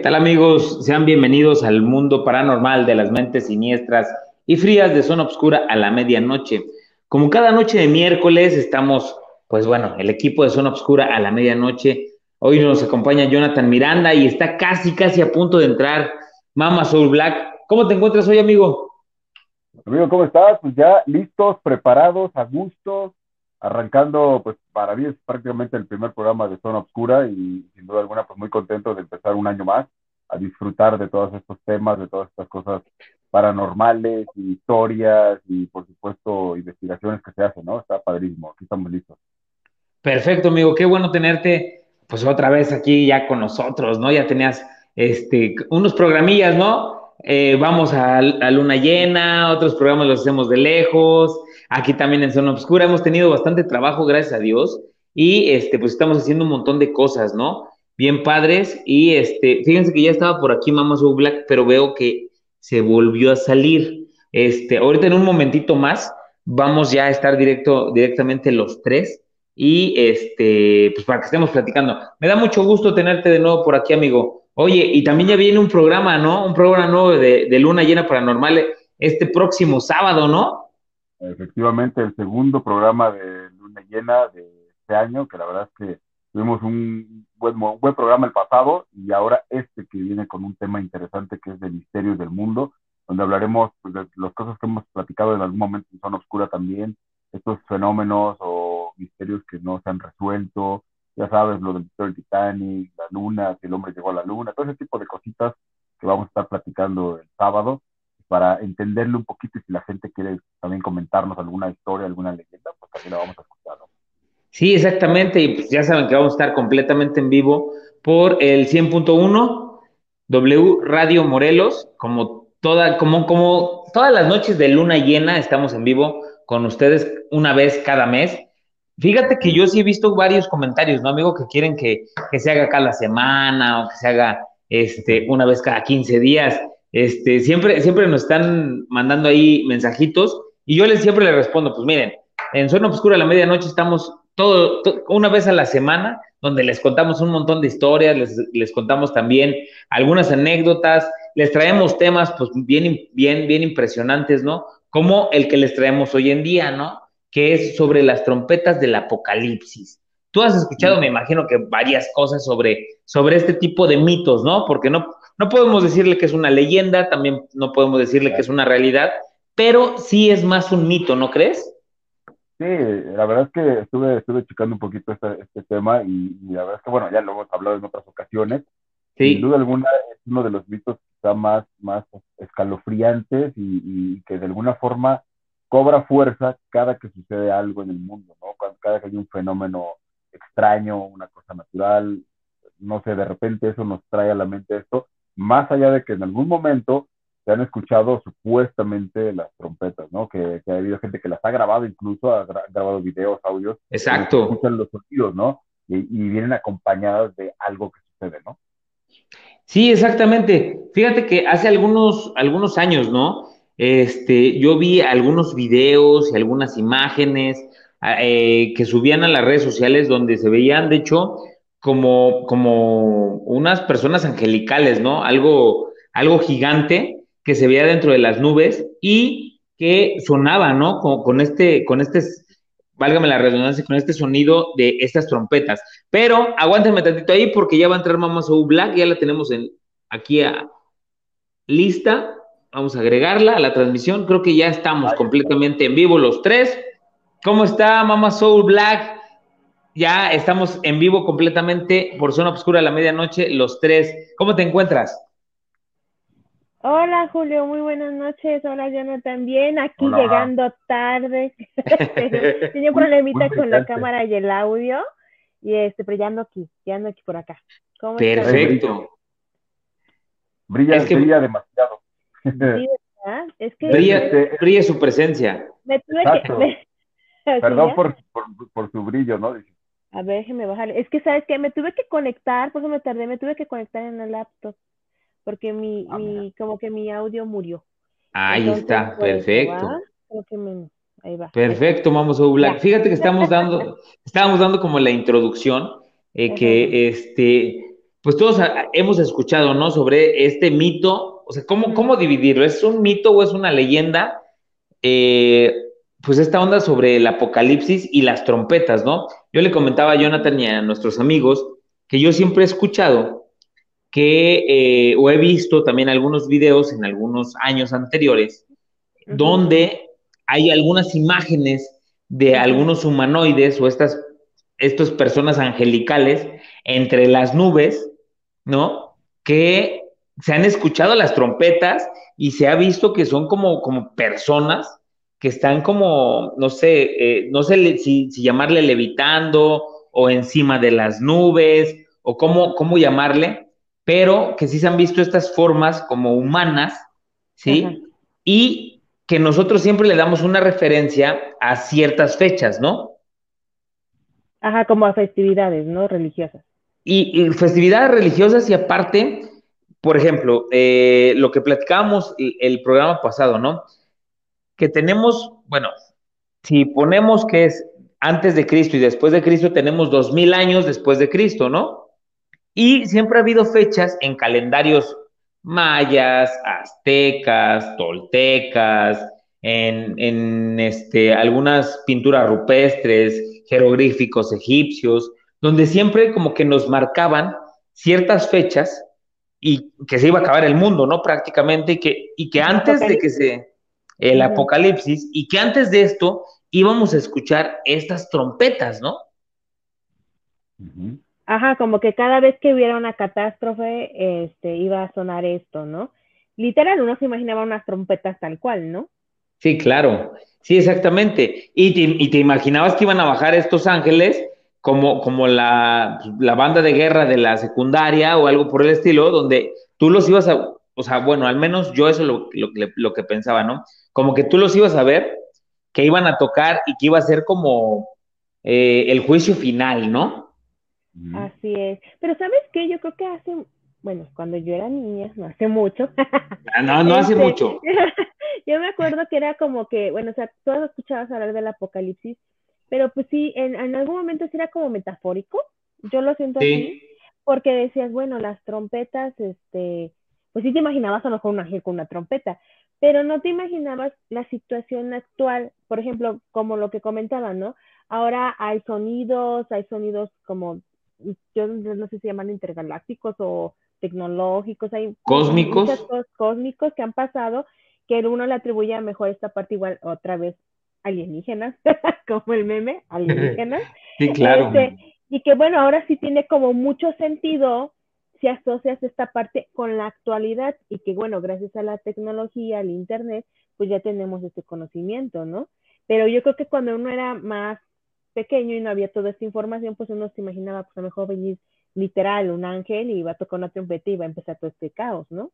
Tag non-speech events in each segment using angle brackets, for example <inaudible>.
¿Qué tal amigos? Sean bienvenidos al mundo paranormal de las mentes siniestras y frías de zona oscura a la medianoche. Como cada noche de miércoles estamos, pues bueno, el equipo de zona oscura a la medianoche. Hoy nos acompaña Jonathan Miranda y está casi, casi a punto de entrar Mama Soul Black. ¿Cómo te encuentras hoy, amigo? Amigo, ¿cómo estás? Pues ya listos, preparados, a gusto, arrancando, pues para mí es prácticamente el primer programa de Zona Oscura y sin duda alguna, pues muy contento de empezar un año más a disfrutar de todos estos temas, de todas estas cosas paranormales, historias y por supuesto investigaciones que se hacen, ¿no? Está padrísimo, aquí estamos listos. Perfecto, amigo, qué bueno tenerte pues otra vez aquí ya con nosotros, ¿no? Ya tenías este unos programillas, ¿no? Eh, vamos a, a, luna llena, otros programas los hacemos de lejos, aquí también en Zona Obscura hemos tenido bastante trabajo, gracias a Dios, y este, pues estamos haciendo un montón de cosas, ¿no? Bien padres, y este, fíjense que ya estaba por aquí Mama Soul Black, pero veo que se volvió a salir. Este, ahorita en un momentito más vamos ya a estar directo, directamente los tres, y este, pues para que estemos platicando. Me da mucho gusto tenerte de nuevo por aquí, amigo. Oye, y también ya viene un programa, ¿no? Un programa nuevo de, Luna Llena Paranormal este próximo sábado, ¿no? Efectivamente, el segundo programa de Luna Llena de este año, que la verdad es que tuvimos un buen, buen programa el pasado y ahora este que viene con un tema interesante que es de misterios del mundo, donde hablaremos pues, de las cosas que hemos platicado en algún momento en Zona Oscura también, estos fenómenos o misterios que no se han resuelto, ya sabes, lo del Titanic, la luna, si el hombre llegó a la luna, todo ese tipo de cositas que vamos a estar platicando el sábado para entenderlo un poquito y si la gente quiere también comentarnos alguna historia, alguna leyenda, pues también la vamos a escuchar. Sí, exactamente, y pues ya saben que vamos a estar completamente en vivo por el 100.1 W Radio Morelos, como toda, como, como todas las noches de luna llena estamos en vivo con ustedes una vez cada mes Fíjate que yo sí he visto varios comentarios, ¿no, amigo? Que quieren que, se haga cada semana o que se haga este, una vez cada 15 días. Este, siempre, siempre nos están mandando ahí mensajitos y yo les siempre les respondo, pues miren, en Zona Obscura a la medianoche estamos todo, una vez a la semana donde les contamos un montón de historias, les, les contamos también algunas anécdotas, les traemos temas pues bien, bien, bien impresionantes, ¿no? Como el que les traemos hoy en día, ¿no? que es sobre las trompetas del apocalipsis. Tú has escuchado, me imagino que varias cosas sobre, sobre este tipo de mitos, ¿no? Porque no, no podemos decirle que es una leyenda, también no podemos decirle que es una realidad, pero sí es más un mito, ¿no crees? Sí, la verdad es que estuve, estuve checando un poquito este, este tema y, la verdad es que, bueno, ya lo hemos hablado en otras ocasiones. Sí. Sin duda alguna es uno de los mitos quizá más, más escalofriantes y que de alguna forma cobra fuerza cada que sucede algo en el mundo, ¿no? Cada que hay un fenómeno extraño, una cosa natural, no sé, de repente eso nos trae a la mente esto, más allá de que en algún momento se han escuchado supuestamente las trompetas, ¿no? Que, ha habido gente que las ha grabado incluso, ha grabado videos, audios. Exacto. escuchan los sonidos, ¿no? Y, y, vienen acompañadas de algo que sucede, ¿no? Sí, exactamente. Fíjate que hace algunos, algunos años, ¿no? Este, yo vi algunos videos y algunas imágenes eh, que subían a las redes sociales donde se veían, de hecho, como, como unas personas angelicales, ¿no? Algo, algo gigante que se veía dentro de las nubes y que sonaba, ¿no? Con, con este, con este, válgame la redundancia, con este sonido de estas trompetas. Pero aguántenme tantito ahí porque ya va a entrar Mama Soul Black, ya la tenemos en, aquí a, lista Vamos a agregarla a la transmisión. Creo que ya estamos completamente en vivo los tres. ¿Cómo está Mama Soul Black? Ya estamos en vivo completamente por Zona Obscura a la medianoche, los tres. ¿Cómo te encuentras? Hola Julio, muy buenas noches. Hola Jonathan, también aquí llegando tarde. <laughs> Tenía un problemita con la cámara y el audio. Y este, pero ya ando aquí, ya ando aquí por acá. Perfecto. Brilla, brilla demasiado. Es que brilla, su presencia. Me tuve que, <laughs> Perdón por, por, su brillo, ¿no? A ver, déjeme bajarle. Es que, ¿sabes qué? Me tuve que conectar, por eso me tardé, me tuve que conectar en el laptop, porque mi, ah, mi como que mi audio murió. Ahí está, pues, perfecto. ahí va. Perfecto, vamos a Black. Fíjate que estamos <laughs> dando, estábamos dando como la introducción, eh, que este, pues todos hemos escuchado, ¿no? Sobre este mito, o sea, ¿cómo, cómo dividirlo? ¿Es un mito o es una leyenda? Eh, pues esta onda sobre el apocalipsis y las trompetas, ¿no? Yo le comentaba a Jonathan y a nuestros amigos que yo siempre he escuchado que, eh, o he visto también algunos videos en algunos años anteriores, donde hay algunas imágenes de algunos humanoides o estas, estas personas angelicales entre las nubes, ¿no? Que se han escuchado las trompetas y se ha visto que son como, como personas que están como, no sé, eh, no sé si, llamarle levitando o encima de las nubes o cómo, cómo llamarle, pero que sí se han visto estas formas como humanas, ¿sí? Y que nosotros siempre le damos una referencia a ciertas fechas, ¿no? Ajá, como a festividades, ¿no? Religiosas. Y, festividades religiosas y aparte, por ejemplo, eh, lo que platicábamos el programa pasado, ¿no? Que tenemos, bueno, si ponemos que es antes de Cristo y después de Cristo, tenemos dos mil años después de Cristo, ¿no? Y siempre ha habido fechas en calendarios mayas, aztecas, toltecas, en, en este, algunas pinturas rupestres, jeroglíficos egipcios, donde siempre como que nos marcaban ciertas fechas y que se iba a acabar el mundo, ¿no? Prácticamente, y que, y que antes de que se, el Apocalipsis, y que antes de esto íbamos a escuchar estas trompetas, ¿no? Ajá, como que cada vez que hubiera una catástrofe, este, iba a sonar esto, ¿no? Literal, uno se imaginaba unas trompetas tal cual, ¿no? Sí, claro, sí, exactamente. Y te, y te imaginabas que iban a bajar estos ángeles como, como la, la, banda de guerra de la secundaria o algo por el estilo, donde tú los ibas a, o sea, bueno, al menos yo eso es lo, lo, lo que pensaba, ¿no? Como que tú los ibas a ver, que iban a tocar y que iba a ser como eh, el juicio final, ¿no? Así es. Pero ¿sabes qué? Yo creo que hace, bueno, cuando yo era niña, no hace mucho. Ah, no, no hace este, mucho. <laughs> yo me acuerdo que era como que, bueno, o sea, todos escuchabas hablar del apocalipsis, pero pues sí, en, algún momento sí era como metafórico. Yo lo siento así, porque decías, bueno, las trompetas, este, pues sí te imaginabas a lo mejor un ángel con una trompeta, pero no te imaginabas la situación actual, por ejemplo, como lo que comentaban, ¿no? Ahora hay sonidos, hay sonidos como, yo no sé si llaman intergalácticos o tecnológicos, hay cósmicos, muchas cosas cósmicos que han pasado que uno le atribuye a mejor esta parte igual otra vez alienígenas, <laughs> como el meme, <laughs> alienígenas. sí, claro. Este, y que bueno, ahora sí tiene como mucho sentido si asocias esta parte con la actualidad y que bueno, gracias a la tecnología, al internet, pues ya tenemos este conocimiento, ¿no? Pero yo creo que cuando uno era más pequeño y no había toda esta información, pues uno se imaginaba, pues a lo mejor venir literal un ángel y iba a tocar una trompeta y iba a empezar todo este caos, ¿no?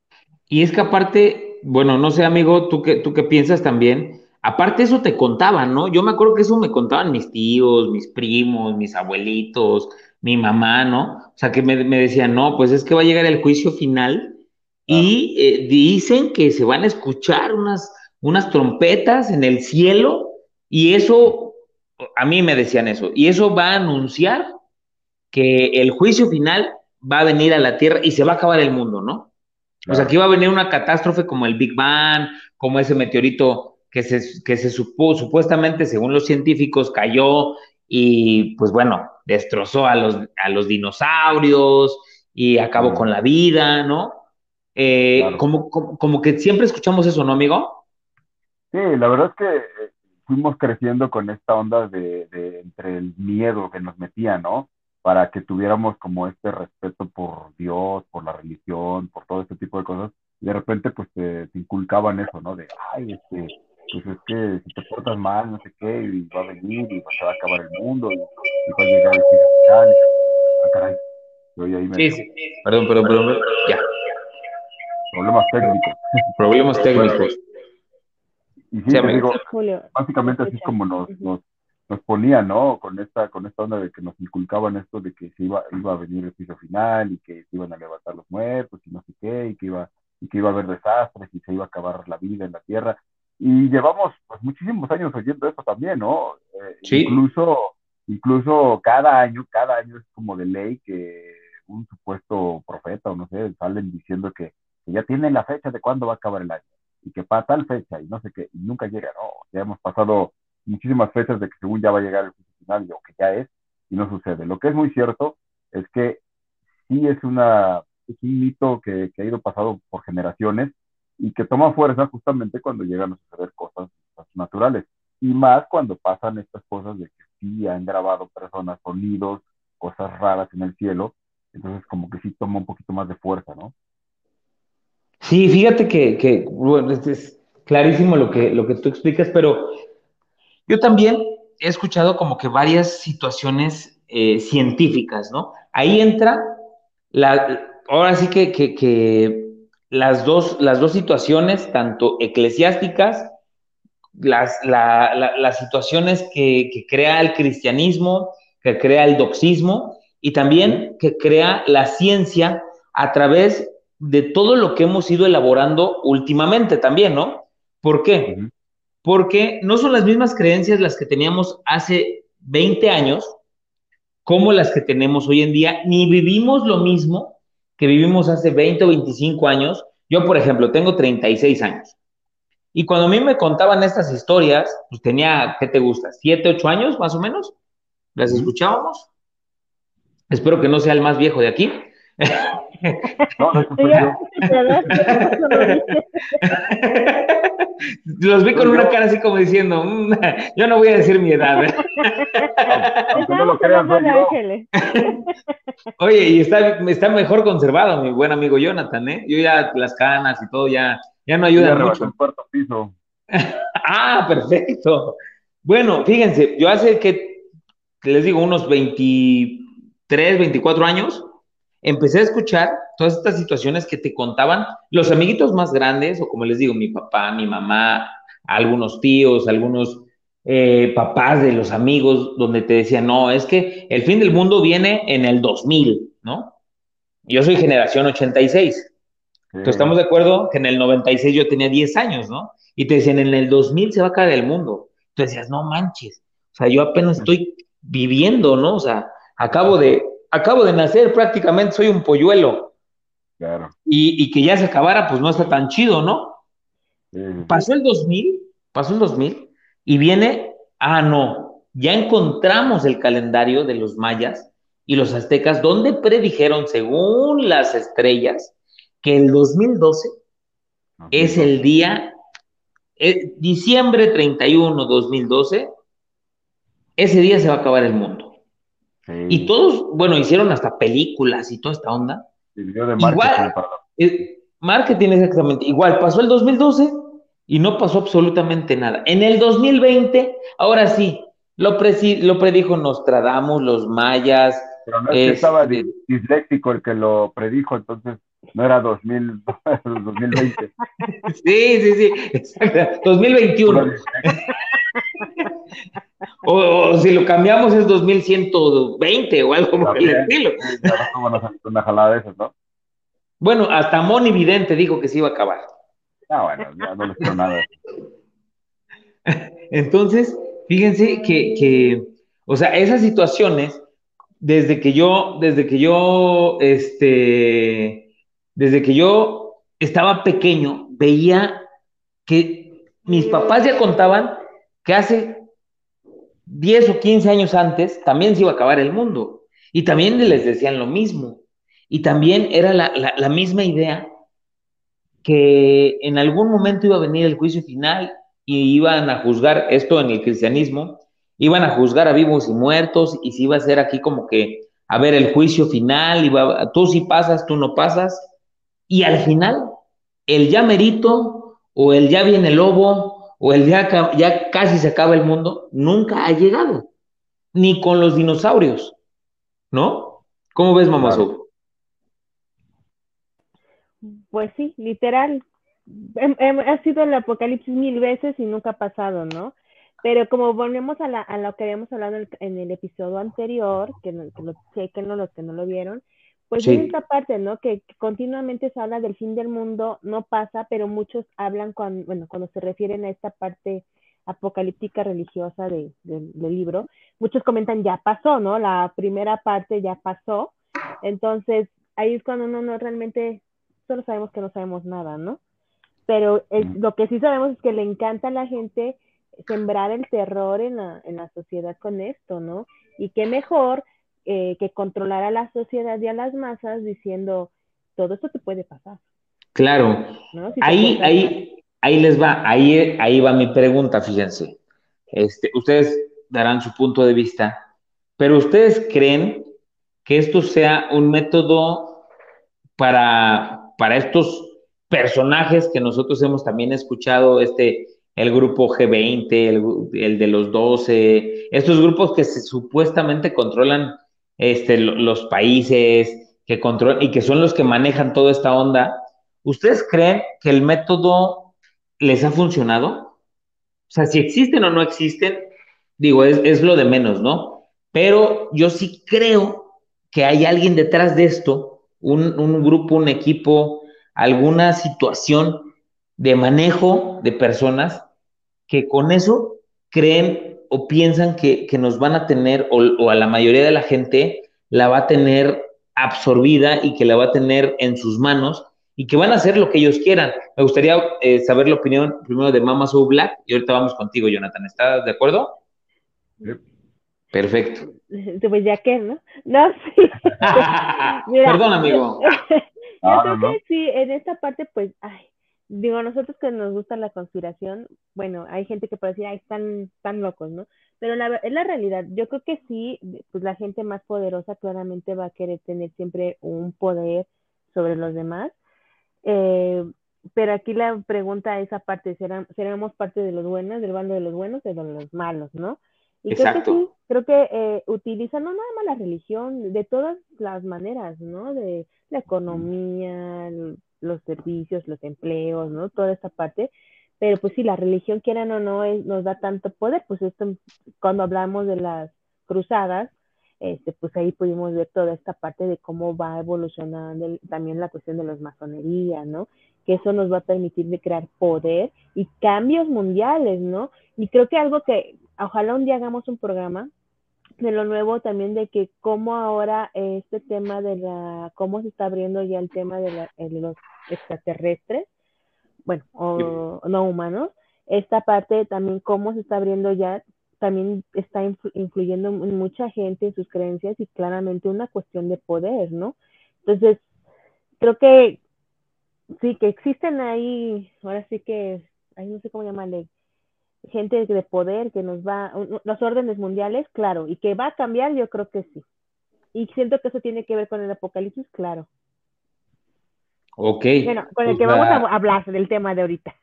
Y es que aparte, bueno, no sé, amigo, tú qué, tú qué piensas también, aparte eso te contaban, ¿no? Yo me acuerdo que eso me contaban mis tíos, mis primos, mis abuelitos, mi mamá, ¿no? O sea, que me, decían, no, pues es que va a llegar el juicio final y eh, dicen que se van a escuchar unas, unas trompetas en el cielo y eso, a mí me decían eso, y eso va a anunciar que el juicio final va a venir a la Tierra y se va a acabar el mundo, ¿no? O sea, que iba a venir una catástrofe como el Big Bang, como ese meteorito que se, que se supo, supuestamente, según los científicos, cayó y pues bueno, destrozó a los, a los dinosaurios y acabó con la vida, ¿no? Eh, como, como, que siempre escuchamos eso, ¿no, amigo? Sí, la verdad es que eh, fuimos creciendo con esta onda de, de, entre el miedo que nos metía, ¿no? Para que tuviéramos como este respeto por Dios, por la religión, por todo este tipo de cosas. Y de repente, pues te, te inculcaban eso, ¿no? De, ay, este, pues es que si te portas mal, no sé qué, y va a venir, y se va a acabar el mundo, y, va a llegar el final. Ah, caray. ahí me... Sí, sí. Perdón, perdón, perdón, ya. Problemas técnicos. Problemas técnicos. Y sí, te digo, básicamente así es como nos, nos, nos ponían, ¿no? Con esta, con esta onda de que nos inculcaban esto de que se iba, iba a venir el piso final y que se iban a levantar los muertos y no sé qué, y que iba, y que iba a haber desastres y se iba a acabar la vida en la tierra. Y llevamos pues, muchísimos años oyendo eso también, ¿no? Eh, sí. Incluso, incluso cada año, cada año es como de ley que un supuesto profeta o no sé, salen diciendo que, ya tienen la fecha de cuándo va a acabar el año y que para tal fecha y no sé qué, y nunca llega, no, ya hemos pasado muchísimas fechas de que según ya va a llegar el final o que ya es y no sucede. Lo que es muy cierto es que sí es una es un mito que, que ha ido pasado por generaciones y que toma fuerza justamente cuando llegan a suceder cosas, naturales. Y más cuando pasan estas cosas de que sí han grabado personas sonidos, cosas raras en el cielo, entonces como que sí toma un poquito más de fuerza, ¿no? Sí, fíjate que, que bueno, es clarísimo lo que, lo que tú explicas, pero yo también he escuchado como que varias situaciones eh, científicas, ¿no? Ahí entra la, ahora sí que, que, las, dos, las dos situaciones, tanto eclesiásticas, las, las situaciones que, que, crea el cristianismo, que crea el doxismo y también que crea la ciencia a través de todo lo que hemos ido elaborando últimamente también, ¿no? ¿Por qué? Porque no son las mismas creencias las que teníamos hace 20 años como las que tenemos hoy en día, ni vivimos lo mismo que vivimos hace 20 o 25 años. Yo, por ejemplo, tengo 36 años. Y cuando a mí me contaban estas historias, pues tenía, ¿qué te gusta? ¿Siete, ocho años más o menos? ¿Las escuchábamos? Espero que no sea el más viejo de aquí. No, Los vi con una cara así como diciendo, mm, <laughs> yo no voy a decir mi edad. <laughs> <laughs> Oye, y está, está mejor conservado mi buen amigo Jonathan, ¿eh? Yo ya las canas y todo ya, ya no ayuda mucho. El cuarto piso. ah, perfecto. Bueno, fíjense, yo hace que, les digo, unos 23, 24 años, empecé a escuchar todas estas situaciones que te contaban los amiguitos más grandes, o como les digo, mi papá, mi mamá, algunos tíos, algunos eh, papás de los amigos, donde te decían, no, es que el fin del mundo viene en el 2000, ¿no? Yo soy generación 86. Entonces, estamos de acuerdo que en el 96 yo tenía 10 años, ¿no? Y te decían, en el 2000 se va a caer el mundo. Tú decías, no manches. O sea, yo apenas estoy viviendo, ¿no? O sea, acabo de, acabo de nacer prácticamente, soy un polluelo. Claro. Y, que ya se acabara, pues no está tan chido, ¿no? Pasó el 2000, pasó el 2000, y viene, ah, no, ya encontramos el calendario de los mayas y los aztecas, donde predijeron, según las estrellas, que el 2012 es el día, eh, diciembre 31, 2012, ese día se va a acabar el mundo. Y todos, bueno, hicieron hasta películas y toda esta onda. de marketing. Igual, eh, marketing exactamente. Igual, pasó el 2012 y no pasó absolutamente nada. En el 2020, ahora sí, lo, lo predijo Nostradamus, los mayas. Pero no es que estaba este, disléxico el que lo predijo, entonces no era 2000, 2020. <laughs> sí, sí, sí, exacto. 2021. o, si lo cambiamos es 2120 o algo por el estilo. una jalada de esas, ¿no? Bueno, hasta Moni Vidente dijo que se iba a acabar. Ah, bueno, ya no les nada. <laughs> Entonces, fíjense que, que, o sea, esas situaciones, desde que yo, desde que yo, este, desde que yo estaba pequeño, veía que mis papás ya contaban que hace 10 o 15 años antes también se iba a acabar el mundo. Y también les decían lo mismo. Y también era la, misma idea que en algún momento iba a venir el juicio final y iban a juzgar esto en el cristianismo, iban a juzgar a vivos y muertos y se iba a hacer aquí como que, a ver, el juicio final, iba, tú sí pasas, tú no pasas, y al final, el ya merito, o el ya viene el lobo, o el ya, ya casi se acaba el mundo, nunca ha llegado, ni con los dinosaurios, ¿no? ¿Cómo ves, mamá Pues sí, literal. Ha sido el apocalipsis mil veces y nunca ha pasado, ¿no? Pero como volvemos a, a lo que habíamos hablado en el, episodio anterior, que, no, que lo chequen los que no lo vieron, pues en esta parte, ¿no? Que, continuamente se habla del fin del mundo, no pasa, pero muchos hablan cuando, bueno, cuando se refieren a esta parte apocalíptica religiosa de, del libro, muchos comentan ya pasó, ¿no? La primera parte ya pasó, Entonces, ahí es cuando uno no realmente, solo sabemos que no sabemos nada, ¿no? Pero lo que sí sabemos es que le encanta a la gente sembrar el terror en la, en la sociedad con esto, ¿no? Y qué mejor eh, que controlar a la sociedad y a las masas diciendo, todo esto te puede pasar. Claro. ahí, ahí, ahí les va, ahí, ahí va mi pregunta, fíjense. Este, ustedes darán su punto de vista, pero ustedes creen que esto sea un método para, para estos personajes que nosotros hemos también escuchado, este, el grupo G20, el, de los 12, estos grupos que supuestamente controlan este, los países, que controlan y que son los que manejan toda esta onda. ¿Ustedes creen que el método les ha funcionado? O sea, si existen o no existen, digo, es, es lo de menos, ¿no? Pero yo sí creo que hay alguien detrás de esto, un, un grupo, un equipo, alguna situación de manejo de personas que con eso creen o piensan que, nos van a tener, o, a la mayoría de la gente la va a tener absorbida y que la va a tener en sus manos y que van a hacer lo que ellos quieran. Me gustaría eh, saber la opinión primero de Mama So Black y ahorita vamos contigo, Jonathan. ¿Estás de acuerdo? Perfecto. <laughs> Pues ya que, ¿no? No, sí. <laughs> Perdón, amigo. <laughs> Yo creo que sí, en esta parte, pues, ay, digo, nosotros que nos gusta la conspiración, bueno, hay gente que puede decir, ay, están, tan locos, ¿no? Pero la, es la realidad. Yo creo que sí, pues la gente más poderosa claramente va a querer tener siempre un poder sobre los demás. Eh, pero aquí la pregunta es aparte, ¿seremos parte de los buenos, del bando de los buenos o de los malos, no? Y creo que sí, creo que eh, utilizan no nada más la religión, de todas las maneras, ¿no? De la economía, los servicios, los empleos, ¿no? Toda esta parte. Pero pues si la religión, quieran o no, nos da tanto poder, pues esto, cuando hablamos de las cruzadas, este, pues ahí pudimos ver toda esta parte de cómo va evolucionando también la cuestión de las masonerías, ¿no? Que eso nos va a permitir de crear poder y cambios mundiales, ¿no? Y creo que algo que, ojalá un día hagamos un programa de lo nuevo también de que cómo ahora este tema de la, cómo se está abriendo ya el tema de, la, los extraterrestres, bueno, o no humanos, esta parte también cómo se está abriendo ya, también está influyendo en mucha gente en sus creencias y claramente una cuestión de poder, ¿no? Entonces, creo que sí, que existen ahí, ahora sí que, ahí no sé cómo llamarle, gente de poder que nos va, las órdenes mundiales, claro, y que va a cambiar, yo creo que sí. Y siento que eso tiene que ver con el apocalipsis, claro. Ok. Bueno, con el pues que vamos a hablar del tema de ahorita.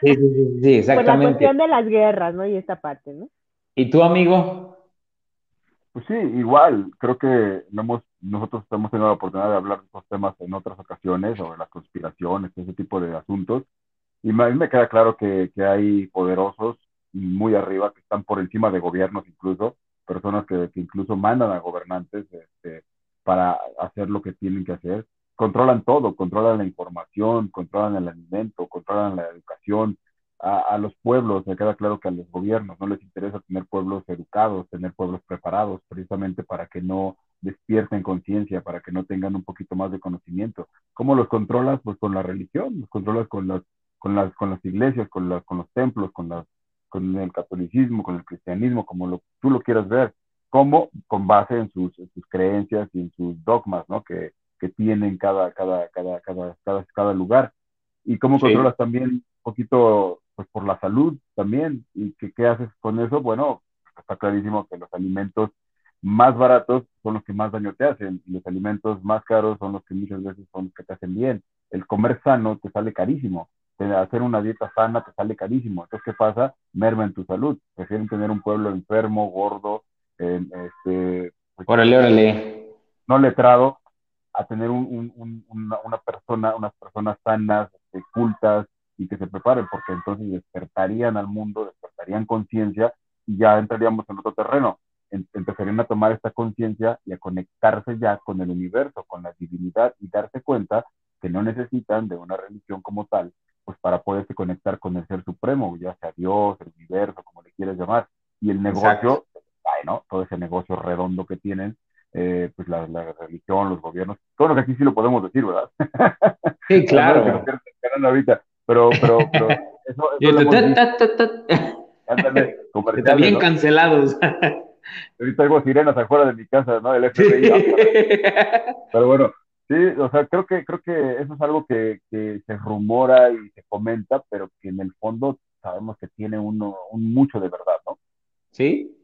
Sí, sí, sí, <laughs> exactamente. Con la cuestión de las guerras, ¿no? Y esta parte, ¿no? ¿Y tú, amigo? Pues sí, igual, creo que no hemos, nosotros hemos tenido la oportunidad de hablar de estos temas en otras ocasiones, sobre las conspiraciones, ese tipo de asuntos, y a mí me queda claro que, que hay poderosos muy arriba, que están por encima de gobiernos incluso, personas que, que incluso mandan a gobernantes este, para hacer lo que tienen que hacer. Controlan todo, controlan la información, controlan el alimento, controlan la educación. A, a los pueblos, me queda claro que a los gobiernos no les interesa tener pueblos educados, tener pueblos preparados, precisamente para que no despierten conciencia, para que no tengan un poquito más de conocimiento. ¿Cómo los controlas? Pues con la religión, los controlas con las, con las, con las iglesias, con, las, con los templos, con las con el catolicismo, con el cristianismo, como lo, tú lo quieras ver, como con base en sus, sus creencias y en sus dogmas, ¿no? Que, que tienen cada, cada, cada, cada, cada, cada lugar. Y cómo controlas también un poquito, pues por la salud también. ¿Y que, qué haces con eso? Bueno, está clarísimo que los alimentos más baratos son los que más daño te hacen y los alimentos más caros son los que muchas veces son los que te hacen bien. El comer sano te sale carísimo hacer una dieta sana te sale carísimo. Entonces, ¿qué pasa? Merma en tu salud. Prefieren tener un pueblo enfermo, gordo, este, pues, órale, órale. no letrado, a tener un, un, una, persona, unas personas sanas, este, cultas y que se preparen, porque entonces despertarían al mundo, despertarían conciencia y ya entraríamos en otro terreno. empezarían a tomar esta conciencia y a conectarse ya con el universo, con la divinidad y darse cuenta que no necesitan de una religión como tal, pues para poderse conectar con el ser supremo, ya sea Dios, el universo, como le quieres llamar. Y el negocio, ¿no? Todo ese negocio redondo que tienen, eh, pues la, religión, los gobiernos, todo lo que aquí sí lo podemos decir, ¿verdad? Sí, <laughs> claro. pero, pero, pero eso, <laughs> Está bien cancelados. Ahorita tengo sirenas afuera de mi casa, ¿no? El FBI. Pero bueno, sí, o sea, creo que, creo que eso es algo que, se rumora y se comenta, pero que en el fondo sabemos que tiene uno, un mucho de verdad, ¿no? Sí,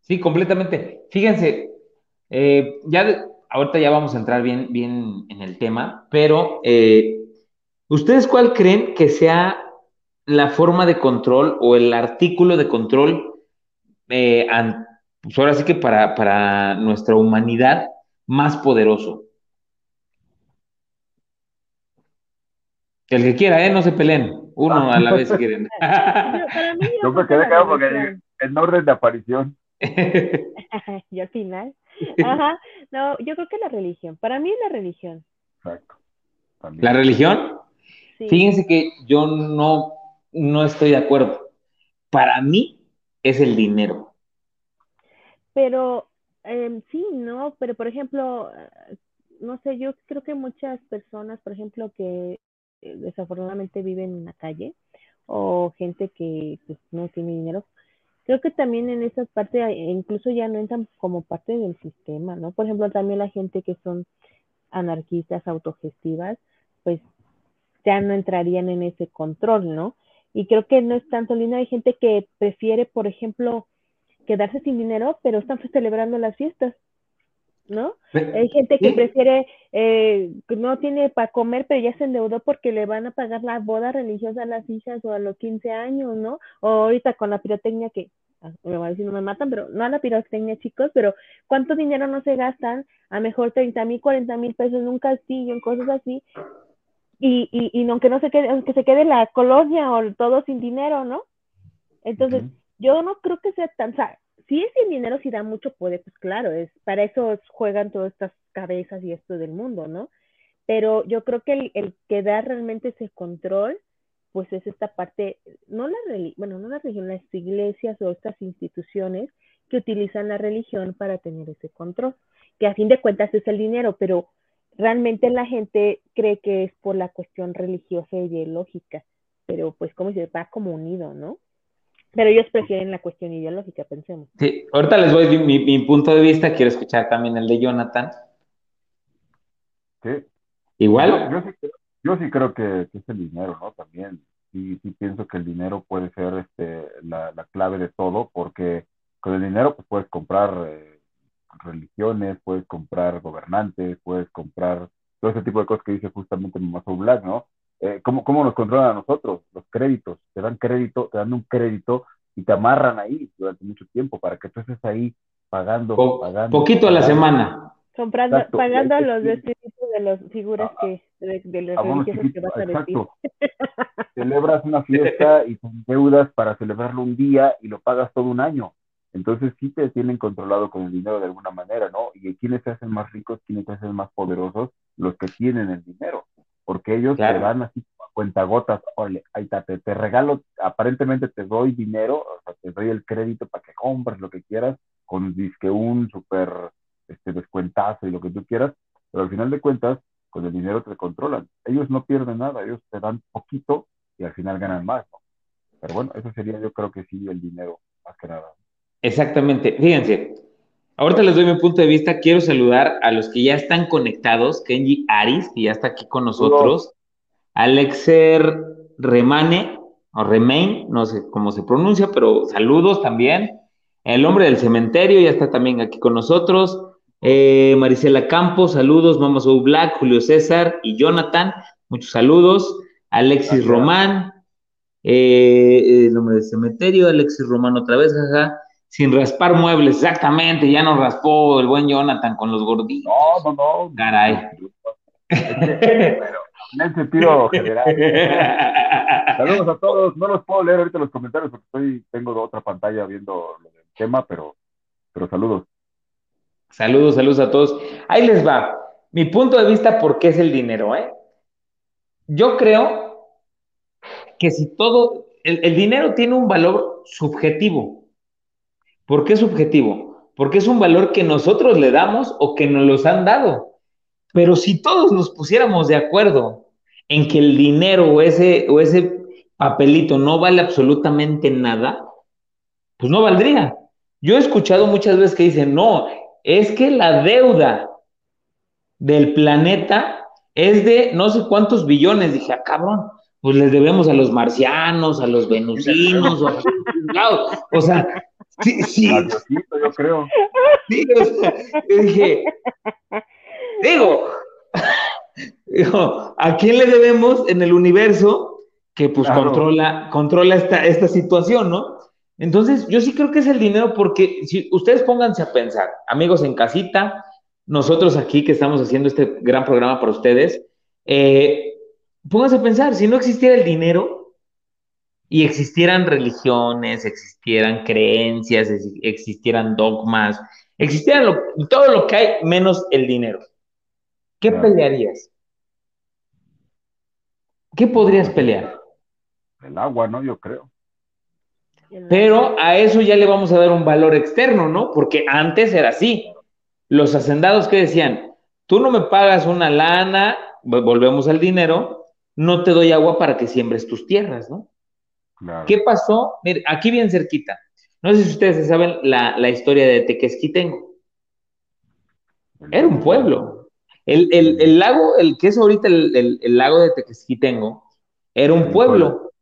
sí, completamente. Fíjense, eh, ya ahorita ya vamos a entrar bien, bien en el tema, pero eh, ¿ustedes cuál creen que sea la forma de control o el artículo de control eh, pues ahora sí que para, para nuestra humanidad más poderoso? El que quiera, ¿eh? No se peleen. Uno a la vez quieren. <laughs> yo me quedé claro porque en orden de aparición. <laughs> <laughs> y al final. Ajá. No, yo creo que la religión. Para mí es la religión. Exacto. ¿La religión? Fíjense que yo no, no estoy de acuerdo. Para mí es el dinero. Pero em, sí, ¿no? Pero por ejemplo, no sé, yo creo que muchas personas, por ejemplo, que eh, desafortunadamente viven en la calle o gente que pues, no tiene dinero, creo que también en esa parte incluso ya no entran como parte del sistema, ¿no? Por ejemplo, también la gente que son anarquistas autogestivas, pues ya no entrarían en ese control, ¿no? Y creo que no es tanto lindo. Hay gente que prefiere, por ejemplo, quedarse sin dinero, pero están <laughs> celebrando las fiestas. ¿No? Hay gente que prefiere, eh, no tiene para comer, pero ya se endeudó porque le van a pagar la boda religiosa a las hijas o a los 15 años, ¿no? O ahorita con la pirotecnia que, ah, me va a decir no me matan, pero no a la pirotecnia, chicos, pero ¿cuánto dinero no se gastan? A mejor 30 mil, 40 mil pesos en un castillo, en cosas así. Y, y, y aunque no se quede, aunque se quede la colonia o todo sin dinero, ¿no? Entonces, yo no creo que sea tan, si es dinero, si da mucho poder, pues claro, es para eso juegan todas estas cabezas y esto del mundo, ¿no? Pero yo creo que el, que da realmente ese control, pues es esta parte, no la bueno, no la religión, las iglesias o estas instituciones que utilizan la religión para tener ese control, que a fin de cuentas es el dinero, pero realmente la gente cree que es por la cuestión religiosa y ideológica, pero pues como se va como unido, ¿no? Pero ellos prefieren la cuestión ideológica, pensemos. Sí, ahorita les voy mi, mi punto de vista, quiero escuchar también el de Jonathan. Sí. Igual. Yo, sí, creo que, es el dinero, ¿no? También. Sí, sí pienso que el dinero puede ser este, la, clave de todo, porque con el dinero pues, puedes comprar eh, religiones, puedes comprar gobernantes, puedes comprar todo ese tipo de cosas que dice justamente Mazo Black, ¿no? Eh, ¿cómo, ¿cómo, nos controlan a nosotros? Los créditos, te dan crédito, te dan un crédito y te amarran ahí durante mucho tiempo para que tú estés ahí pagando, pagando. Poquito a la semana. Comprando, pagando los vestidos de las figuras ah, que, de, los religiosos que vas a vestir. <laughs> Celebras una fiesta y te endeudas para celebrarlo un día y lo pagas todo un año. Entonces sí te tienen controlado con el dinero de alguna manera, ¿no? Y quienes se hacen más ricos, quienes se hacen más poderosos, los que tienen el dinero porque ellos te dan así a cuentagotas, oye, ahí está, te, regalo, aparentemente te doy dinero, o sea, te doy el crédito para que compres lo que quieras, con disque un súper este, descuentazo y lo que tú quieras, pero al final de cuentas, con el dinero te controlan. Ellos no pierden nada, ellos te dan poquito y al final ganan más, ¿no? Pero bueno, eso sería yo creo que sí el dinero, más que nada. Exactamente. Fíjense, Ahorita les doy mi punto de vista. Quiero saludar a los que ya están conectados. Kenji Aris, que ya está aquí con nosotros. Alexer Remane, o Remain, no sé cómo se pronuncia, pero saludos también. El hombre del cementerio ya está también aquí con nosotros. Eh, Marisela Campos, saludos. Mama Soul Black, Julio César y Jonathan, muchos saludos. Alexis Román, eh, el hombre del cementerio, Alexis Román otra vez, jaja sin raspar muebles, exactamente, ya nos raspó el buen Jonathan con los gorditos. No, no, no. Caray. Pero en el sentido general. <laughs> Saludos a todos. No los puedo leer ahorita los comentarios porque estoy, tengo otra pantalla viendo el tema, pero, pero saludos. Saludos, saludos a todos. Ahí les va. Mi punto de vista, ¿por qué es el dinero? Eh? Yo creo que si todo, el dinero tiene un valor subjetivo. ¿Por qué subjetivo? porque es un valor que nosotros le damos o que nos los han dado. Pero si todos nos pusiéramos de acuerdo en que el dinero o ese, o ese papelito no vale absolutamente nada, pues no valdría. Yo he escuchado muchas veces que dicen, no, es que la deuda del planeta es de no sé cuántos billones. Dije, ah, cabrón, pues les debemos a los marcianos, a los <laughs> venusinos, o, o sea, sí, sí. yo creo. Sí, o sea, dije, digo, digo, ¿a quién le debemos en el universo que pues controla, controla esta, esta situación, ¿no? Entonces, yo sí creo que es el dinero porque si ustedes pónganse a pensar, amigos en casita, nosotros aquí que estamos haciendo este gran programa para ustedes, eh, pónganse a pensar, si no existiera el dinero y existieran religiones, existieran creencias, existieran dogmas, existieran todo lo que hay menos el dinero, ¿qué pelearías? ¿Qué podrías pelear? El agua, ¿no? Yo creo. Pero a eso ya le vamos a dar un valor externo, ¿no? Porque antes era así. Los hacendados que decían, tú no me pagas una lana, volvemos al dinero, no te doy agua para que siembres tus tierras, ¿no? ¿Qué pasó? Mire, aquí bien cerquita. No sé si ustedes saben la, historia de Tequesquitengo. Era un pueblo. El, lago, el que es ahorita el, lago de Tequesquitengo, era un pueblo.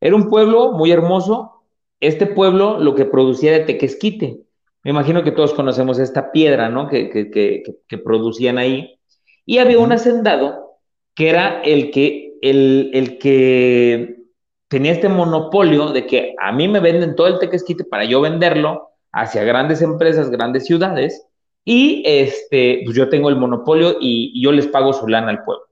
Era un pueblo muy hermoso. Este pueblo lo que producía era tequesquite. Me imagino que todos conocemos esta piedra, ¿no? Que, que producían ahí. Y había un hacendado que era el que, el, el que tenía este monopolio de que a mí me venden todo el tequesquite para yo venderlo hacia grandes empresas, grandes ciudades, y este, pues yo tengo el monopolio y, yo les pago su lana al pueblo.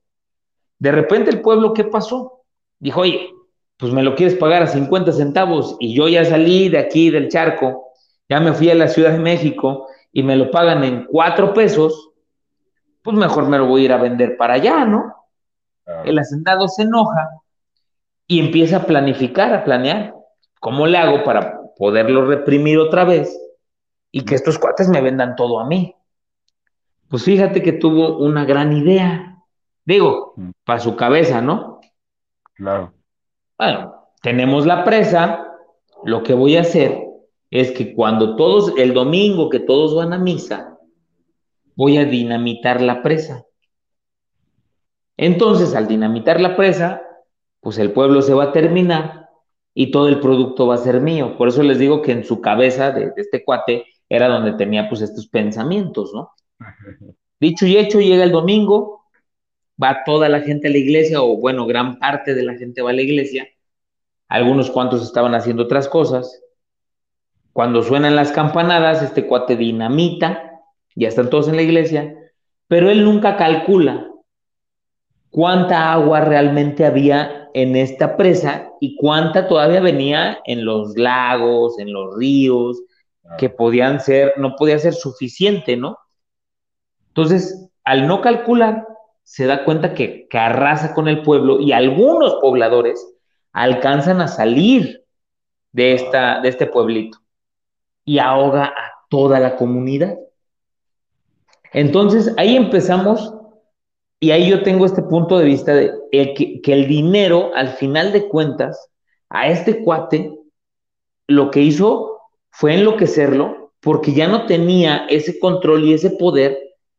De repente el pueblo, ¿qué pasó? Dijo, oye, pues me lo quieres pagar a 50 centavos y yo ya salí de aquí del charco, ya me fui a la Ciudad de México y me lo pagan en cuatro pesos, pues mejor me lo voy a ir a vender para allá, ¿no? El hacendado se enoja y empieza a planificar, a planear. ¿Cómo le hago para poderlo reprimir otra vez y que estos cuates me vendan todo a mí? Pues fíjate que tuvo una gran idea. Digo, mm. para su cabeza, ¿no? Claro. Bueno, tenemos la presa. Lo que voy a hacer es que cuando todos, el domingo que todos van a misa, voy a dinamitar la presa. Entonces, al dinamitar la presa, pues el pueblo se va a terminar y todo el producto va a ser mío. Por eso les digo que en su cabeza de, este cuate era donde tenía pues estos pensamientos, ¿no? <laughs> Dicho y hecho, llega el domingo, va toda la gente a la iglesia, o bueno, gran parte de la gente va a la iglesia, algunos cuantos estaban haciendo otras cosas. Cuando suenan las campanadas, este cuate dinamita, ya están todos en la iglesia, pero él nunca calcula cuánta agua realmente había en esta presa y cuánta todavía venía en los lagos, en los ríos, que podían ser, no podía ser suficiente, ¿no? Entonces, al no calcular, se da cuenta que, que arrasa con el pueblo y algunos pobladores alcanzan a salir de, esta, de este pueblito y ahoga a toda la comunidad. Entonces, ahí empezamos y ahí yo tengo este punto de vista de que, el dinero, al final de cuentas, a este cuate, lo que hizo fue enloquecerlo porque ya no tenía ese control y ese poder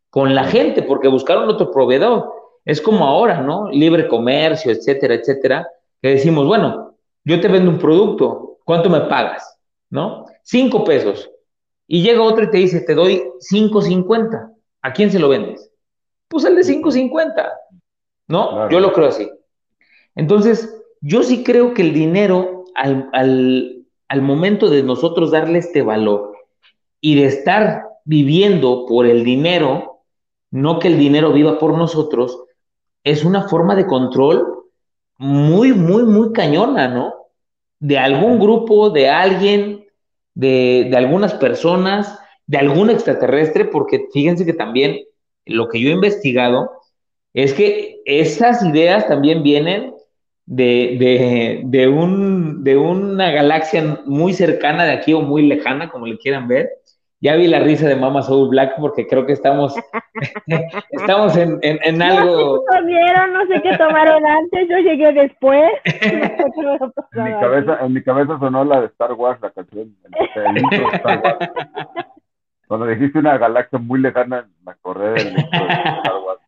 con la gente, porque buscaron otro proveedor. Es como ahora, ¿no? Libre comercio, etcétera, etcétera, que decimos, bueno, yo te vendo un producto, ¿cuánto me pagas? ¿No? Cinco pesos. Y llega otro y te dice, te doy cinco cincuenta. ¿A quién se lo vendes? Pues el de 5.50, ¿no? Yo lo creo así. Entonces, yo sí creo que el dinero, al, al momento de nosotros darle este valor y de estar viviendo por el dinero, no que el dinero viva por nosotros, es una forma de control muy, muy, muy cañona, ¿no? De algún grupo, de alguien, de, de algunas personas, de algún extraterrestre, porque fíjense que también lo que yo he investigado es que esas ideas también vienen de, de, un, de una galaxia muy cercana de aquí o muy lejana, como le quieran ver, ya vi la risa de Mama Soul Black porque creo que estamos, <laughs> estamos en, en, algo. No comieron, no sé qué tomaron antes, yo llegué después. <laughs> en, mi cabeza, en mi cabeza sonó la de Star Wars, la canción, el, <laughs> intro de Star Wars. Cuando dijiste una galaxia muy lejana, me acordé del <laughs> de Star Wars.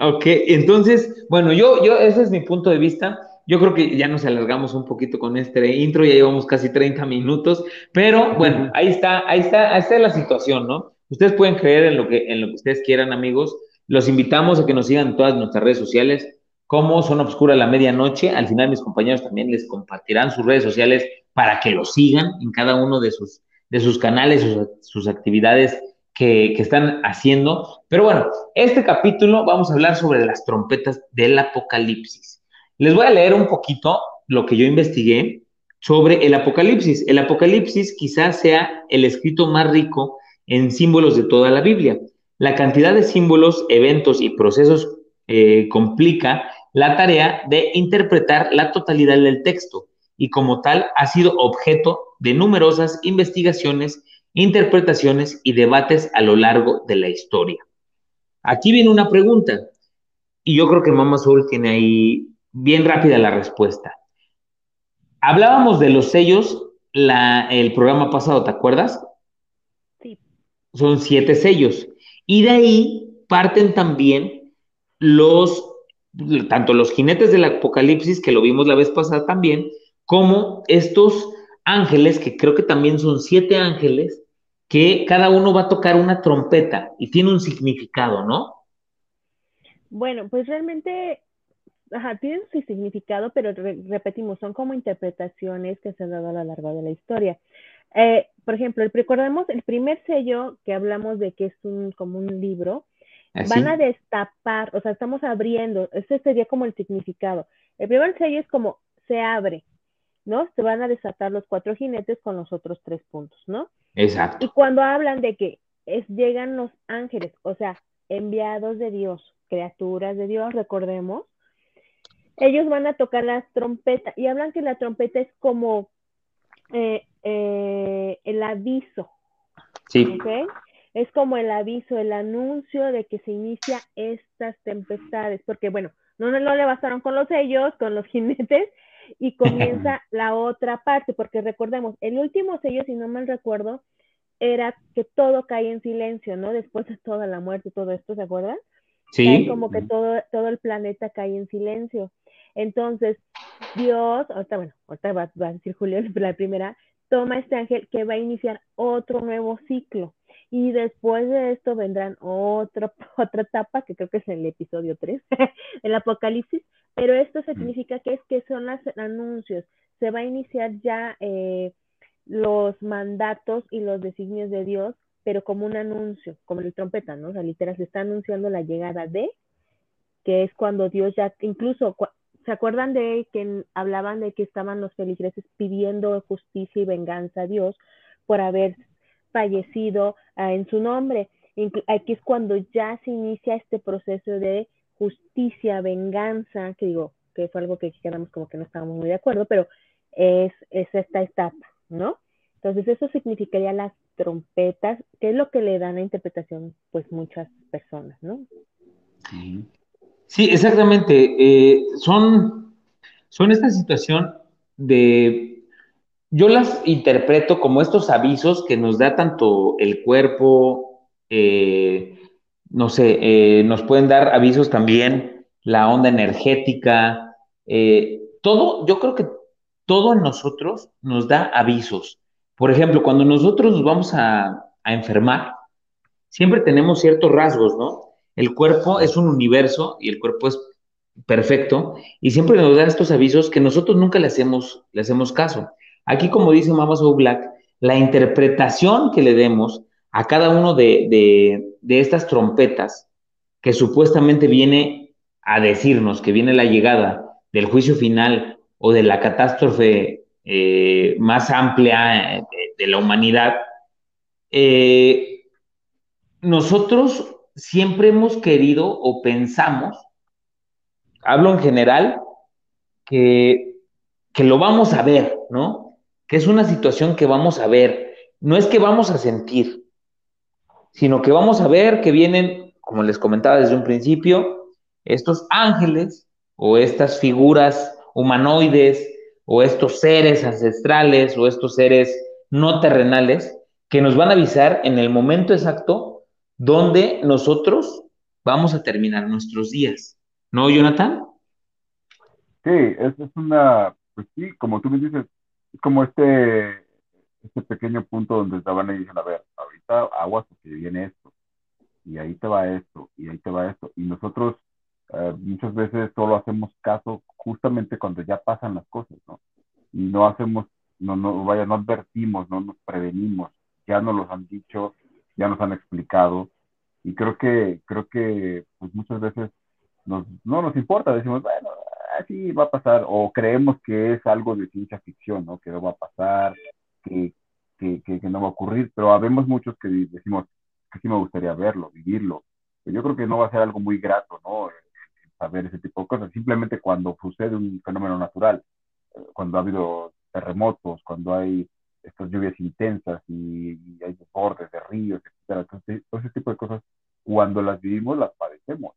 Ok, entonces, bueno, yo, yo, ese es mi punto de vista. Yo creo que ya nos alargamos un poquito con este intro, ya llevamos casi 30 minutos, pero bueno, ahí está, ahí está, ahí está la situación, ¿no? Ustedes pueden creer en lo que, en lo que ustedes quieran, amigos. Los invitamos a que nos sigan en todas nuestras redes sociales, como Zona Obscura la Medianoche. Al final mis compañeros también les compartirán sus redes sociales para que lo sigan en cada uno de sus, de sus canales, sus, sus actividades que, que, están haciendo. Pero bueno, este capítulo vamos a hablar sobre las trompetas del apocalipsis. Les voy a leer un poquito lo que yo investigué sobre el Apocalipsis. El Apocalipsis quizás sea el escrito más rico en símbolos de toda la Biblia. La cantidad de símbolos, eventos y procesos eh, complica la tarea de interpretar la totalidad del texto y como tal ha sido objeto de numerosas investigaciones, interpretaciones y debates a lo largo de la historia. Aquí viene una pregunta y yo creo que Mama Soul tiene ahí bien rápida la respuesta. Hablábamos de los sellos la, el programa pasado, ¿te acuerdas? Sí. Son siete sellos. Y de ahí parten también los, tanto los jinetes del apocalipsis, que lo vimos la vez pasada también, como estos ángeles, que creo que también son siete ángeles, que cada uno va a tocar una trompeta y tiene un significado, ¿no? Bueno, pues realmente ajá, tienen su significado, pero repetimos, son como interpretaciones que se han dado a lo largo de la historia. Eh, por ejemplo, recordemos el primer sello que hablamos de que es un, como un libro, ¿Ah, van a destapar, o sea, estamos abriendo, ese sería como el significado. El primer sello es como se abre, ¿no? Se van a desatar los cuatro jinetes con los otros tres puntos, ¿no? Exacto. Y cuando hablan de que es, llegan los ángeles, o sea, enviados de Dios, criaturas de Dios, recordemos, ellos van a tocar las trompetas y hablan que la trompeta es como eh, eh, el aviso. Sí. Es como el aviso, el anuncio de que se inicia estas tempestades, porque bueno, no, no, le bastaron con los sellos, con los <laughs> jinetes, y comienza <laughs> la otra parte, porque recordemos, el último sello, si no mal recuerdo, era que todo cae en silencio, ¿no? Después de toda la muerte, todo esto, ¿se acuerdan? Sí. como que todo, todo el planeta cae en silencio. Entonces, Dios, ahorita, bueno, ahorita va, a decir Julio <laughs> la primera, toma este ángel que va a iniciar otro nuevo ciclo. Y después de esto vendrán otra, <laughs> otra etapa, que creo que es el episodio 3, el Apocalipsis, pero esto significa que es que son los anuncios. Se va a iniciar ya eh, los mandatos y los designios de Dios, pero como un anuncio, como el trompeta, ¿no? O sea, literal, se está anunciando la llegada de, que es cuando Dios ya, incluso ¿Se acuerdan de que hablaban de que estaban los feligreses pidiendo justicia y venganza a Dios por haber fallecido ah, en su nombre? Aquí es cuando ya se inicia este proceso de justicia, venganza, que digo, que fue algo que quedamos como que no estábamos muy de acuerdo, pero es, es esta etapa, ¿no? Entonces eso significaría las trompetas, que es lo que le dan a interpretación pues muchas personas, ¿no? Sí. Sí, exactamente. Eh, son, son esta situación de, yo las interpreto como estos avisos que nos da tanto el cuerpo, eh, no sé, eh, nos pueden dar avisos también la onda energética, todo, yo creo que todo en nosotros nos da avisos. Por ejemplo, cuando nosotros nos vamos a, enfermar, siempre tenemos ciertos rasgos, ¿no? El cuerpo es un universo y el cuerpo es perfecto y siempre nos da estos avisos que nosotros nunca le hacemos, le hacemos caso. Aquí, como dice Mama So Black, la interpretación que le demos a cada uno de, estas trompetas que supuestamente viene a decirnos que viene la llegada del juicio final o de la catástrofe eh, más amplia eh, de, la humanidad, eh, nosotros siempre hemos querido o pensamos, hablo en general, que, que lo vamos a ver, ¿no? Que es una situación que vamos a ver, no es que vamos a sentir, sino que vamos a ver que vienen, como les comentaba desde un principio, estos ángeles o estas figuras humanoides o estos seres ancestrales o estos seres no terrenales que nos van a avisar en el momento exacto donde nosotros vamos a terminar nuestros días. ¿No, Jonathan? Sí, es, es una, pues sí, como tú me dices, es como este, este pequeño punto donde estaban y dicen, a ver, ahorita aguas porque viene esto, y ahí te va esto, y ahí te va esto, y nosotros eh, muchas veces solo hacemos caso justamente cuando ya pasan las cosas, ¿no? Y no hacemos, no, no, vaya, no advertimos, no nos prevenimos, ya nos los han dicho, ya nos han explicado, y creo que, creo que pues muchas veces nos, no nos importa, decimos, bueno, así va a pasar, o creemos que es algo de ciencia ficción, ¿no? Que no va a pasar, que, que, que, no va a ocurrir, pero habemos muchos que decimos que sí me gustaría verlo, vivirlo. Yo creo que no va a ser algo muy grato, ¿no? Saber ese tipo de cosas. Simplemente cuando sucede un fenómeno natural, eh, cuando ha habido terremotos, cuando hay estas lluvias intensas y, hay desbordes de ríos, etcétera. Todo ese tipo de cosas, cuando las vivimos, las padecemos.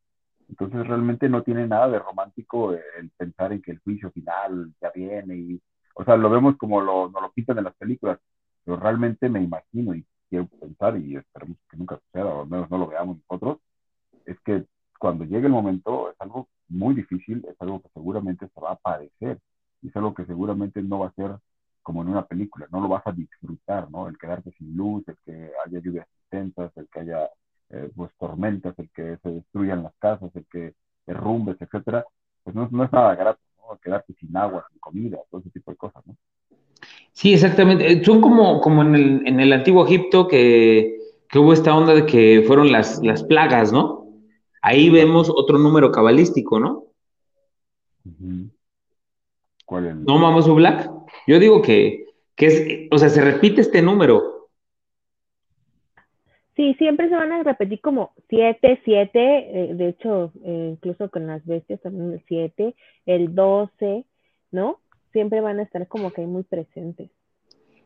Entonces, realmente no tiene nada de romántico el pensar en que el juicio final ya viene y, o sea, lo vemos como lo, nos lo pintan en las películas, pero realmente me imagino y quiero pensar y esperemos que nunca suceda, o al menos no lo veamos nosotros, es que cuando llegue el momento es algo muy difícil, es algo que seguramente se va a padecer y es algo que seguramente no va a ser como en una película, no lo vas a disfrutar, ¿no? El quedarte sin luz, el que haya lluvias intensas, el que haya eh, pues tormentas, el que se destruyan las casas, el que derrumbes, etcétera, pues no, no es nada grato, ¿no? Quedarte sin agua, sin comida, todo ese tipo de cosas, ¿no? Sí, exactamente. Eh, son como, como en, el, en el antiguo Egipto que, que, hubo esta onda de que fueron las, las plagas, ¿no? Ahí vemos otro número cabalístico, ¿no? ¿Cuál es? ¿No, Vamos Black? Yo digo que, es, o sea, se repite este número. Sí, siempre se van a repetir como siete, siete, eh, de hecho, eh, incluso con las bestias también el siete, el doce, ¿no? Siempre van a estar como que muy presentes.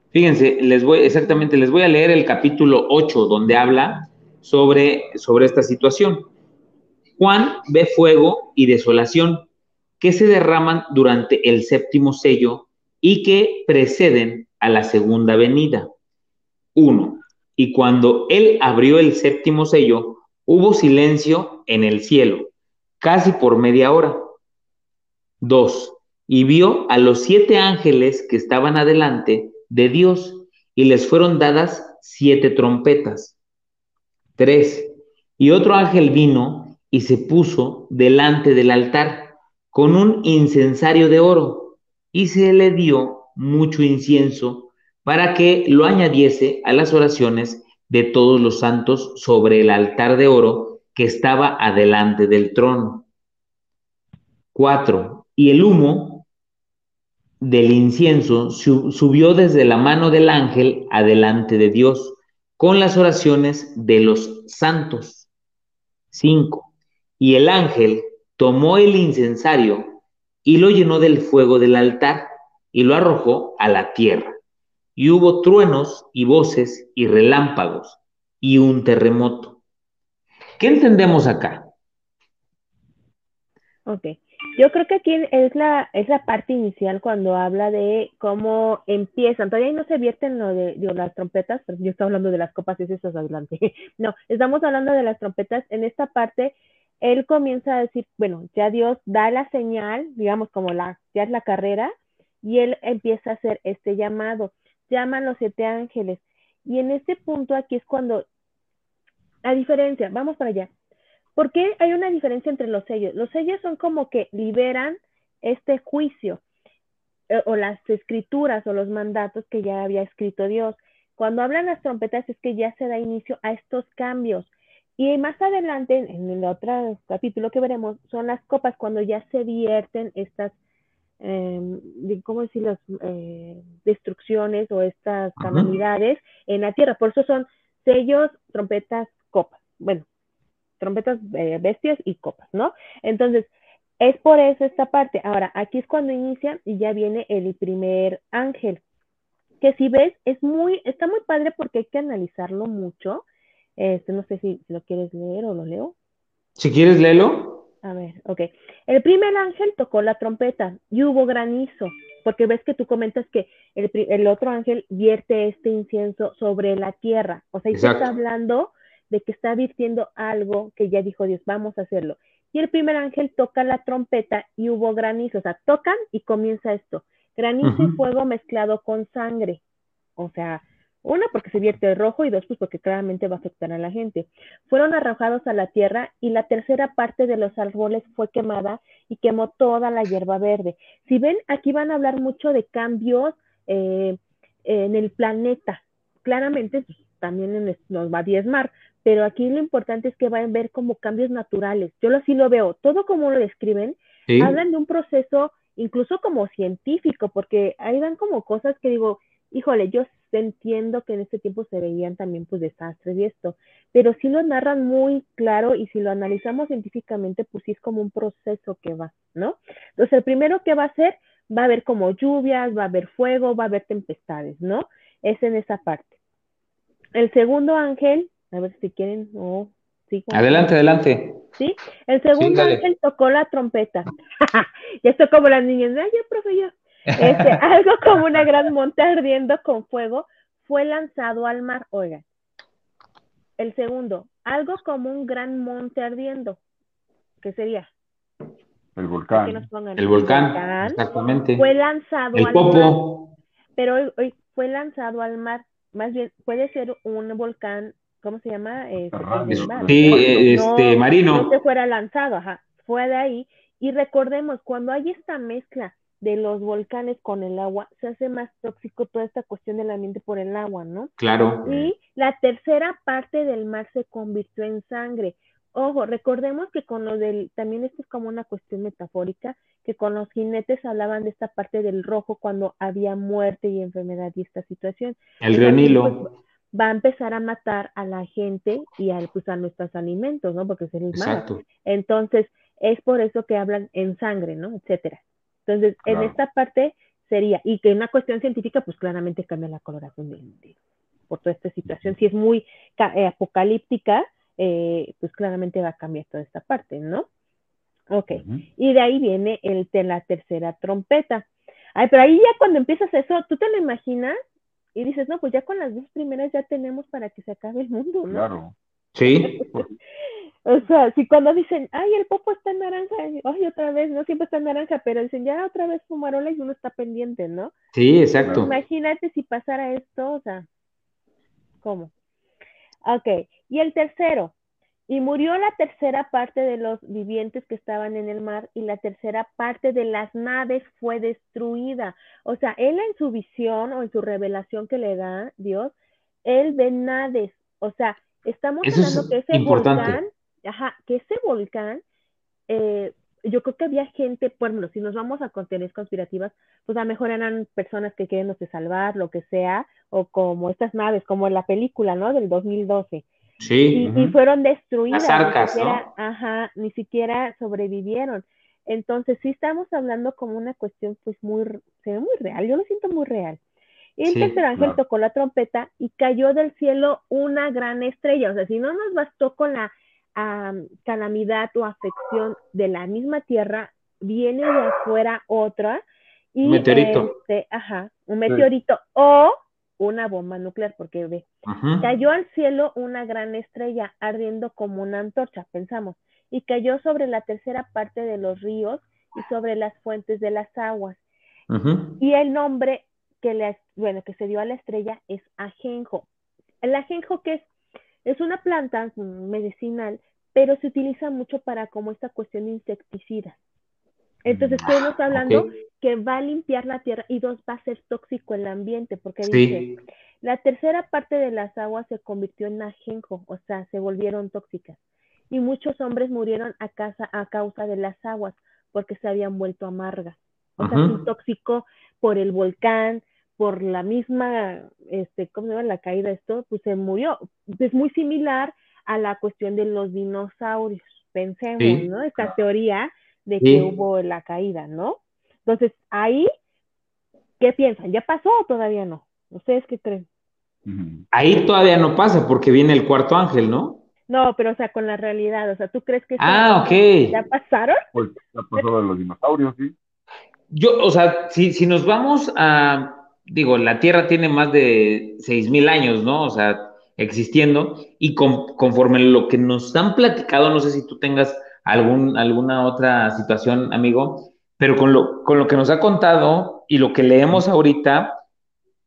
Fíjense, les voy, exactamente, les voy a leer el capítulo 8, donde habla sobre, sobre esta situación. Juan ve fuego y desolación que se derraman durante el séptimo sello y que preceden a la segunda venida. Uno, y cuando él abrió el séptimo sello, hubo silencio en el cielo, casi por media hora. Dos, y vio a los siete ángeles que estaban adelante de Dios, y les fueron dadas siete trompetas. Tres, y otro ángel vino y se puso delante del altar con un incensario de oro y se le dio mucho incienso para que lo añadiese a las oraciones de todos los santos sobre el altar de oro que estaba adelante del trono. 4. Y el humo del incienso subió desde la mano del ángel adelante de Dios con las oraciones de los santos. 5. Y el ángel tomó el incensario y lo llenó del fuego del altar y lo arrojó a la tierra. Y hubo truenos y voces y relámpagos y un terremoto. ¿Qué entendemos acá? Ok, yo creo que aquí es la, es la parte inicial cuando habla de cómo empiezan. Todavía no se vierten lo de, las trompetas, pero yo estoy hablando de las copas y eso es adelante. <laughs> No, estamos hablando de las trompetas. En esta parte él comienza a decir, bueno, ya Dios da la señal, digamos como la, ya es la carrera, y él empieza a hacer este llamado, llaman los siete ángeles. Y en este punto aquí es cuando, la diferencia, vamos para allá. ¿Por qué hay una diferencia entre los sellos? Los sellos son como que liberan este juicio eh, o las escrituras o los mandatos que ya había escrito Dios. Cuando hablan las trompetas es que ya se da inicio a estos cambios y más adelante, en el otro capítulo que veremos, son las copas cuando ya se vierten estas, eh, ¿cómo decir? Eh, destrucciones o estas calamidades en la tierra. Por eso son sellos, trompetas, copas. Bueno, trompetas, eh, bestias y copas, ¿no? Entonces, es por eso esta parte. Ahora, aquí es cuando inicia y ya viene el primer ángel. Que si ves, es muy, está muy padre porque hay que analizarlo mucho Este, no sé si, lo quieres leer o lo leo. Si quieres, léelo. A ver, ok. El primer ángel tocó la trompeta y hubo granizo, porque ves que tú comentas que el, otro ángel vierte este incienso sobre la tierra. O sea, y está hablando de que está virtiendo algo que ya dijo Dios, vamos a hacerlo. Y el primer ángel toca la trompeta y hubo granizo, o sea, tocan y comienza esto. Granizo y fuego mezclado con sangre. O sea, una, porque se vierte el rojo y dos, pues porque claramente va a afectar a la gente. Fueron arrojados a la tierra y la tercera parte de los árboles fue quemada y quemó toda la hierba verde. Si ven, aquí van a hablar mucho de cambios eh, en el planeta. Claramente, pues, también nos va a diezmar, pero aquí lo importante es que van a ver como cambios naturales. Yo así lo veo, todo como lo describen, hablan de un proceso incluso como científico, porque ahí dan como cosas que digo, híjole, yo entiendo que en este tiempo se veían también pues desastres y esto, pero sí lo narran muy claro y si lo analizamos científicamente, pues sí es como un proceso que va, ¿no? Entonces, el primero que va a ser, va a haber como lluvias, va a haber fuego, va a haber tempestades, ¿no? Es en esa parte. El segundo ángel, a ver si quieren, o sí, adelante, adelante. Sí, el segundo ángel tocó la trompeta. <laughs> ya estoy como las niñas, ay, ya, profe, ya. Este, <laughs> algo como una gran monta ardiendo con fuego fue lanzado al mar. Oigan, el segundo, algo como un gran monte ardiendo. ¿Qué sería? El volcán. El volcán, exactamente. Fue lanzado al mar. Pero hoy, fue lanzado al mar. Más bien, puede ser un volcán, ¿cómo se llama? Este, sí, este, marino. No se fuera lanzado, ajá. Fue de ahí. Y recordemos, cuando hay esta mezcla de los volcanes con el agua, se hace más tóxico toda esta cuestión del ambiente por el agua, ¿no? Claro. Y la tercera parte del mar se convirtió en sangre. Ojo, recordemos que con lo del, también esto es como una cuestión metafórica, que con los jinetes hablaban de esta parte del rojo cuando había muerte y enfermedad y esta situación. El río Nilo. Pues, va a empezar a matar a la gente y a, pues, a nuestros alimentos, ¿no? Porque sería malo. Entonces, es por eso que hablan en sangre, ¿no? Etcétera. Entonces, en esta parte sería, y que en una cuestión científica, pues claramente cambia la coloración del, por toda esta situación. Si es muy eh, apocalíptica, eh, pues claramente va a cambiar toda esta parte, ¿no? Ok, y de ahí viene el de la tercera trompeta. Ay, pero ahí ya cuando empiezas eso, tú te lo imaginas y dices, no, pues ya con las dos primeras ya tenemos para que se acabe el mundo, ¿no? Claro. Sí. <laughs> O sea, si cuando dicen, ay, el popo está en naranja, ay, otra vez, no siempre está en naranja, pero dicen, ya otra vez fumarola y uno está pendiente, ¿no? Sí, exacto. Imagínate si pasara esto, o sea, ¿cómo? Ok, y el tercero, y murió la tercera parte de los vivientes que estaban en el mar y la tercera parte de las naves fue destruida. O sea, él en su visión o en su revelación que le da Dios, él ve naves, o sea, estamos hablando que ese volcán ajá, que ese volcán, eh, yo creo que había gente, bueno, si nos vamos a contener conspirativas, pues a lo mejor eran personas que quieren salvar, lo que sea, o como estas naves, como en la película, ¿no? Del 2012. Sí. Y, fueron destruidas. Las Ajá, ni siquiera sobrevivieron. Entonces, sí estamos hablando como una cuestión, pues, muy, se ve muy real. Yo lo siento muy real. Y entonces el ángel tocó la trompeta y cayó del cielo una gran estrella. O sea, si no nos bastó con la calamidad o afección de la misma tierra, viene de afuera otra y meteorito. Este, ajá, un meteorito o una bomba nuclear, porque ve, cayó al cielo una gran estrella ardiendo como una antorcha, pensamos, y cayó sobre la tercera parte de los ríos y sobre las fuentes de las aguas. Y el nombre que le, bueno, que se dio a la estrella es ajenjo. El ajenjo que es es una planta medicinal, pero se utiliza mucho para como esta cuestión de insecticidas. Entonces, estamos hablando que va a limpiar la tierra y dos, va a ser tóxico el ambiente, porque dice, la tercera parte de las aguas se convirtió en ajenjo, o sea, se volvieron tóxicas. Y muchos hombres murieron a, casa, a causa de las aguas, porque se habían vuelto amargas. O sea, se intoxicó por el volcán, por la misma, este, ¿cómo se llama? La caída de esto, pues se murió. Es muy similar a la cuestión de los dinosaurios. Pensemos, ¿no? Esta teoría de que hubo la caída, ¿no? Entonces, ahí, ¿qué piensan? ¿Ya pasó o todavía no? ¿Ustedes qué creen? Ahí todavía no pasa porque viene el cuarto ángel, ¿no? No, pero o sea, con la realidad, o sea, ¿tú crees que ah, ya pasaron? Pues ya pasó de los dinosaurios, sí. Yo, o sea, si, si nos vamos a, digo, la Tierra tiene más de seis mil años, ¿no? O sea, existiendo, y conforme lo que nos han platicado, no sé si tú tengas algún, alguna otra situación, amigo, pero con lo, con lo que nos ha contado y lo que leemos ahorita,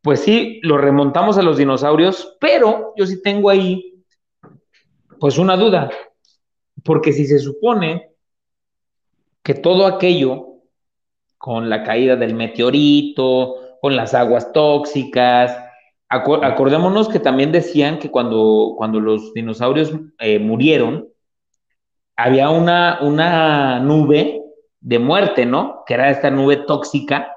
pues sí, lo remontamos a los dinosaurios, pero yo sí tengo ahí, pues una duda, porque si se supone que todo aquello, con la caída del meteorito, con las aguas tóxicas, acordémonos que también decían que cuando, cuando los dinosaurios eh, murieron, había una, una nube de muerte, ¿no? Que era esta nube tóxica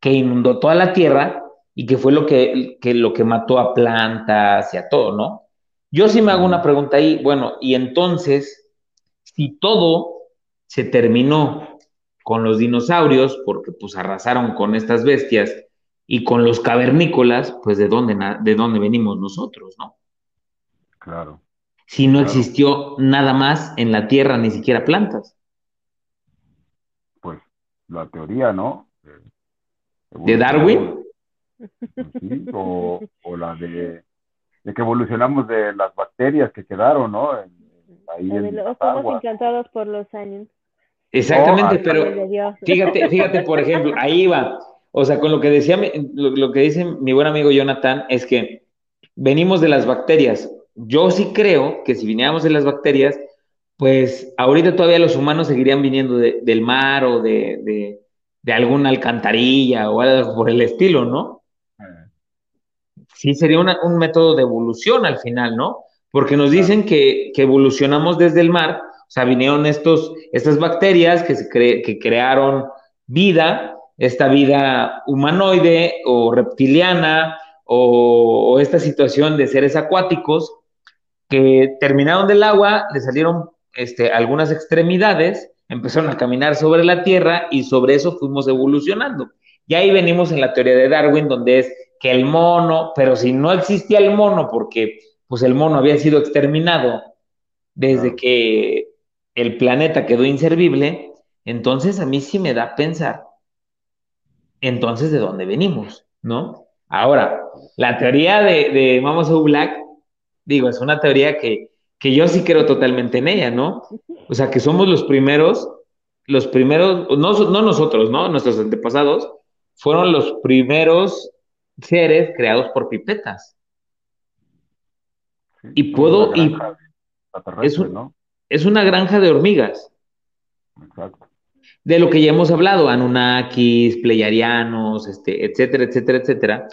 que inundó toda la tierra y que fue lo que, lo que mató a plantas y a todo, ¿no? Yo sí me hago una pregunta ahí, bueno, y entonces, si todo se terminó con los dinosaurios, porque pues arrasaron con estas bestias, y con los cavernícolas, pues de dónde, de dónde venimos nosotros, ¿no? Claro. Si no existió nada más en la Tierra, ni siquiera plantas. Pues la teoría, ¿no? ¿De Darwin? o, la de, que evolucionamos de las bacterias que quedaron, ¿no? ahí en los fuimos encantados por los años. Exactamente, pero fíjate, fíjate, por ejemplo, ahí va. O sea, con lo que decía, lo, que dice mi buen amigo Jonathan es que venimos de las bacterias. Yo sí creo que si viniéramos de las bacterias, pues ahorita todavía los humanos seguirían viniendo del mar o de, de alguna alcantarilla o algo por el estilo, ¿no? sí sería un método de evolución al final, ¿no? Porque nos dicen que, evolucionamos desde el mar, o sea, vinieron estos, estas bacterias que, se que crearon vida, esta vida humanoide o reptiliana o, esta situación de seres acuáticos que terminaron del agua, le salieron este, algunas extremidades, empezaron a caminar sobre la Tierra y sobre eso fuimos evolucionando. Y ahí venimos en la teoría de Darwin, donde es que el mono, pero si no existía el mono, porque pues el mono había sido exterminado desde que el planeta quedó inservible, entonces a mí sí me da pensar, entonces de dónde venimos, ¿no? Ahora, la teoría de, de Mamos Black, digo, es una teoría que, que yo sí creo totalmente en ella, ¿no? O sea, que somos los primeros, los primeros, no, no nosotros, ¿no? Nuestros antepasados fueron los primeros seres creados por pipetas. y puedo... Y es, es una granja de hormigas. Exacto. De lo que ya hemos hablado, Anunnakis, Pleiadianos, este, etcétera, etcétera, etcétera.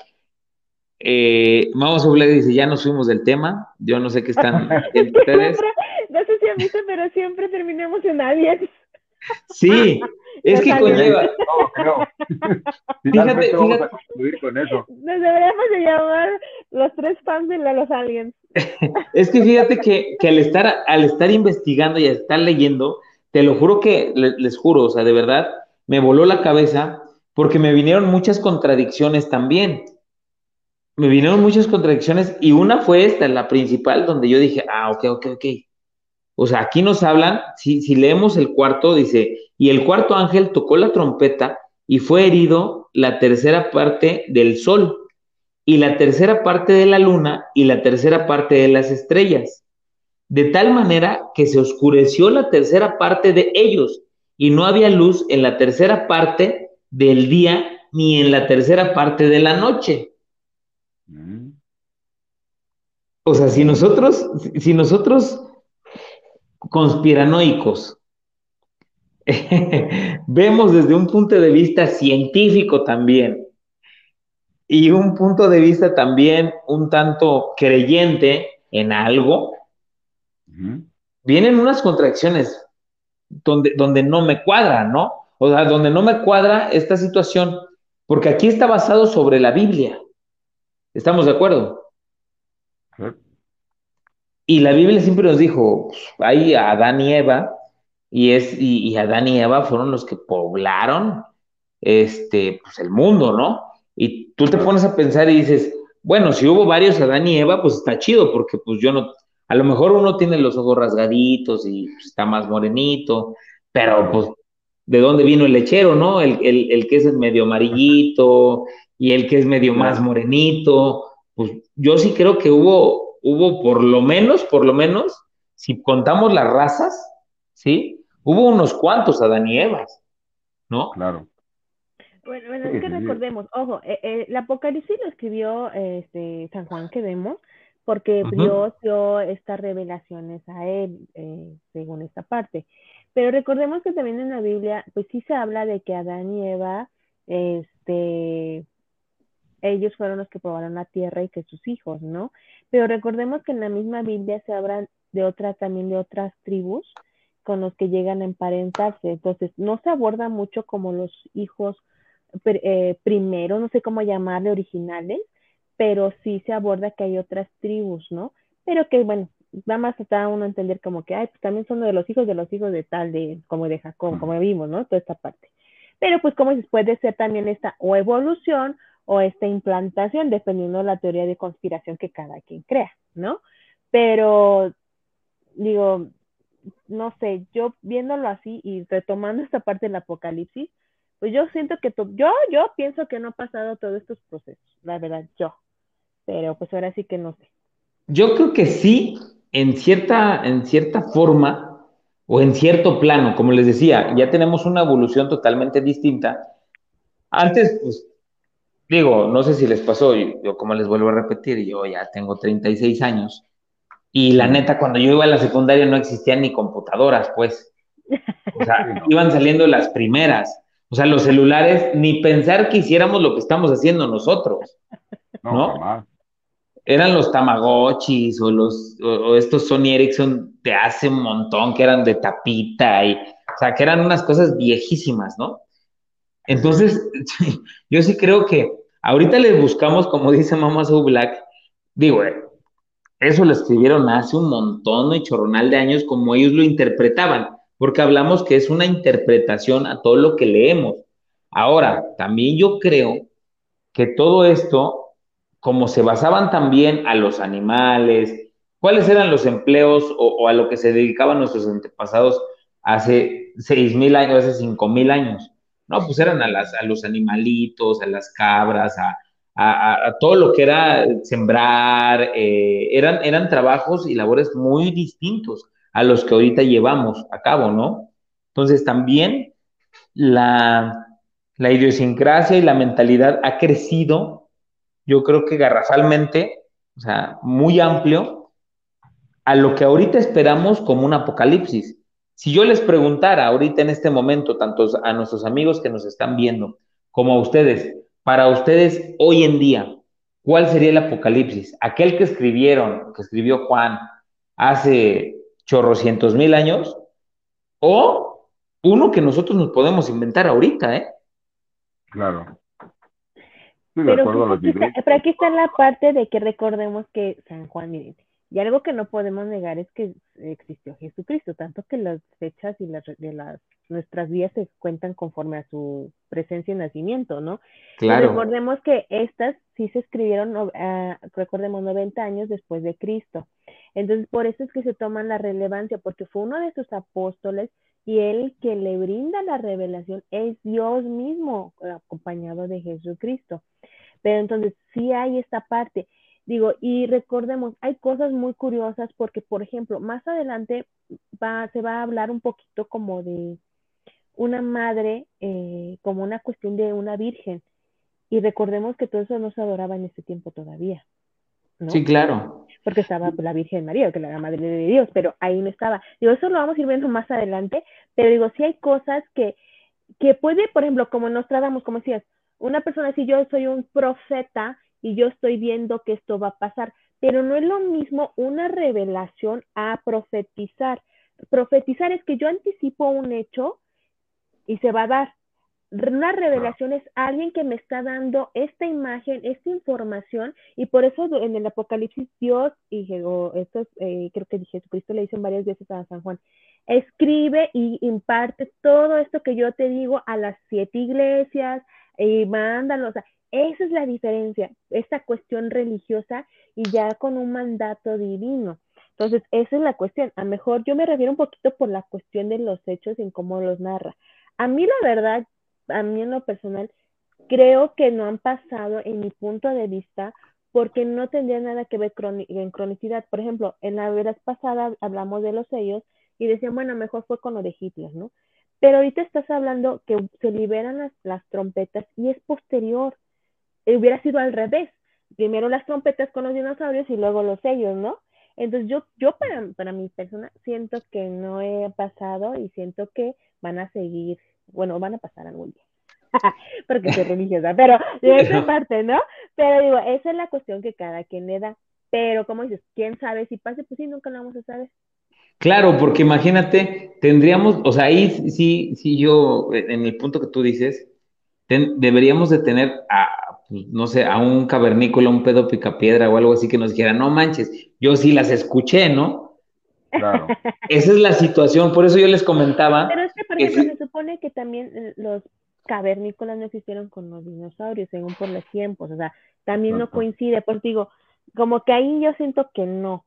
Eh, Vamos a hablar dice, ya nos fuimos del tema, yo no sé qué están <laughs> ustedes. no sé si a mí, pero siempre terminamos en alguien. Sí, <laughs> es que conlleva. <laughs> fíjate, fíjate. con eso. Nos deberíamos de llamar los tres fans de los aliens. es que fíjate que, al estar, al estar investigando y al estar leyendo, te lo juro que les, juro, o sea, de verdad, me voló la cabeza porque me vinieron muchas contradicciones también. Me vinieron muchas contradicciones y una fue esta, la principal, donde yo dije, ah, ok, ok, ok. O sea, aquí nos hablan, si, si leemos el cuarto, dice, y el cuarto ángel tocó la trompeta y fue herido la tercera parte del sol y la tercera parte de la luna y la tercera parte de las estrellas, de tal manera que se oscureció la tercera parte de ellos y no había luz en la tercera parte del día ni en la tercera parte de la noche. Mm. O sea, si nosotros, si nosotros conspiranoicos <laughs> vemos desde un punto de vista científico también y un punto de vista también un tanto creyente en algo, vienen unas contracciones donde, donde no me cuadra, ¿no? O sea, donde no me cuadra esta situación, porque aquí está basado sobre la Biblia. ¿Estamos de acuerdo? Y la Biblia siempre nos dijo, pues, ahí Adán y Eva, y, es, y, Adán y Eva fueron los que poblaron este, pues el mundo, ¿no? Y tú te pones a pensar y dices, bueno, si hubo varios Adán y Eva, pues está chido, porque pues yo no, a lo mejor uno tiene los ojos rasgaditos y pues, está más morenito, pero pues, ¿de dónde vino el lechero, no? El, el, que es medio amarillito y el que es medio más morenito, pues yo sí creo que hubo, hubo por lo menos, por lo menos, si contamos las razas, ¿sí? Hubo unos cuantos Adán y Evas, ¿no? Claro. Bueno, bueno, es que recordemos, ojo, eh, eh, el Apocalipsis lo escribió este, San Juan que vemos, porque Dios dio estas revelaciones a él, eh, según esta parte. Pero recordemos que también en la Biblia, pues sí se habla de que Adán y Eva, este, ellos fueron los que probaron la tierra y que sus hijos, ¿no? Pero recordemos que en la misma Biblia se habla de otras, también de otras tribus con los que llegan a emparentarse. Entonces, no se aborda mucho como los hijos eh, primero, no sé cómo llamarle, originales, pero sí se aborda que hay otras tribus, ¿no? Pero que, bueno, nada más está uno a entender como que, ay, pues también son de los hijos de los hijos de tal, de como de Jacob, como vimos, ¿no? Toda esta parte. Pero pues como puede ser también esta o evolución o esta implantación, dependiendo de la teoría de conspiración que cada quien crea, ¿no? Pero, digo, no sé, yo viéndolo así y retomando esta parte del apocalipsis, pues yo siento que yo, yo pienso que no ha pasado todos estos procesos, la verdad, yo. Pero pues ahora sí que no sé. Yo creo que sí, en cierta, en cierta forma o en cierto plano, como les decía, ya tenemos una evolución totalmente distinta. Antes, pues, digo, no sé si les pasó, yo, como les vuelvo a repetir, yo ya tengo 36 años y la neta, cuando yo iba a la secundaria no existían ni computadoras, pues. O sea, <laughs> iban saliendo las primeras. O sea, los celulares, ni pensar que hiciéramos lo que estamos haciendo nosotros. ¿No? Eran los Tamagotchis o los o, estos Sony Ericsson de hace un montón que eran de tapita y, o sea, que eran unas cosas viejísimas, ¿no? Entonces, <laughs> yo sí creo que ahorita les buscamos, como <laughs> dice Mama So digo, eh, eso lo escribieron hace un montón y chorronal de años como ellos lo interpretaban porque hablamos que es una interpretación a todo lo que leemos. Ahora, también yo creo que todo esto, como se basaban también a los animales, cuáles eran los empleos o, a lo que se dedicaban nuestros antepasados hace seis mil años, hace cinco mil años. No, pues eran a, las, a los animalitos, a las cabras, a, todo lo que era sembrar, eh, eran, eran trabajos y labores muy distintos a los que ahorita llevamos a cabo, ¿no? Entonces también la, idiosincrasia y la mentalidad ha crecido, yo creo que garrafalmente, o sea, muy amplio, a lo que ahorita esperamos como un apocalipsis. Si yo les preguntara ahorita en este momento, tanto a nuestros amigos que nos están viendo como a ustedes, para ustedes hoy en día, ¿cuál sería el apocalipsis? Aquel que escribieron, que escribió Juan hace chorrocientos mil años, o uno que nosotros nos podemos inventar ahorita, ¿eh? Claro. pero, aquí está la parte de que recordemos que San Juan, miren, y algo que no podemos negar es que existió Jesucristo, tanto que las fechas y las de las nuestras vidas se cuentan conforme a su presencia y nacimiento, ¿no? Claro. recordemos que estas sí se escribieron, uh, recordemos, 90 años después de Cristo. Entonces, por eso es que se toman la relevancia, porque fue uno de sus apóstoles y él que le brinda la revelación es Dios mismo, acompañado de Jesucristo. Pero entonces, sí hay esta parte. Digo, y recordemos, hay cosas muy curiosas porque, por ejemplo, más adelante va, se va a hablar un poquito como de una madre, eh, como una cuestión de una virgen. Y recordemos que todo eso no se adoraba en ese tiempo todavía. ¿no? Sí, claro. Porque estaba la Virgen María, que era la Madre de Dios, pero ahí no estaba. Digo, eso lo vamos a ir viendo más adelante, pero digo, sí hay cosas que, que puede, por ejemplo, como nos tratamos, como decías, una persona, si yo soy un profeta, y yo estoy viendo que esto va a pasar. Pero no es lo mismo una revelación a profetizar. Profetizar es que yo anticipo un hecho y se va a dar. Una revelación es alguien que me está dando esta imagen, esta información, y por eso en el Apocalipsis Dios, y esto eh, creo que Jesucristo le dicen varias veces a San Juan, escribe y imparte todo esto que yo te digo a las siete iglesias, y mándalo, o sea, esa es la diferencia, esta cuestión religiosa y ya con un mandato divino. Entonces, esa es la cuestión. A lo mejor yo me refiero un poquito por la cuestión de los hechos en cómo los narra. A mí la verdad, a mí en lo personal, creo que no han pasado en mi punto de vista porque no tendría nada que ver en cronicidad. Por ejemplo, en la vez pasada hablamos de los sellos y decían, bueno, mejor fue con lo de Hitler, ¿no? Pero ahorita estás hablando que se liberan las, las trompetas y es posterior. Hubiera sido al revés. Primero las trompetas con los dinosaurios y luego los sellos, ¿no? Entonces yo, yo para, para mi persona siento que no he pasado y siento que van a seguir, bueno, van a pasar algún día. <laughs> Porque soy religiosa, pero de <laughs> esa parte, ¿no? Pero digo, esa es la cuestión que cada quien le da. Pero como dices, ¿quién sabe si pase? Pues sí, nunca lo vamos a saber. Claro, porque imagínate, tendríamos, o sea, ahí sí, sí, yo, en el punto que tú dices, deberíamos de tener a, no sé, a un cavernícola, un pedo picapiedra o algo así que nos dijera, no manches, yo sí las escuché, ¿no? Claro. Esa es la situación, por eso yo les comentaba. Pero es que, por ejemplo, se supone que también eh, los cavernícolas no existieron con los dinosaurios, según por los tiempos, o sea, también no coincide, pues digo, como que ahí yo siento que no.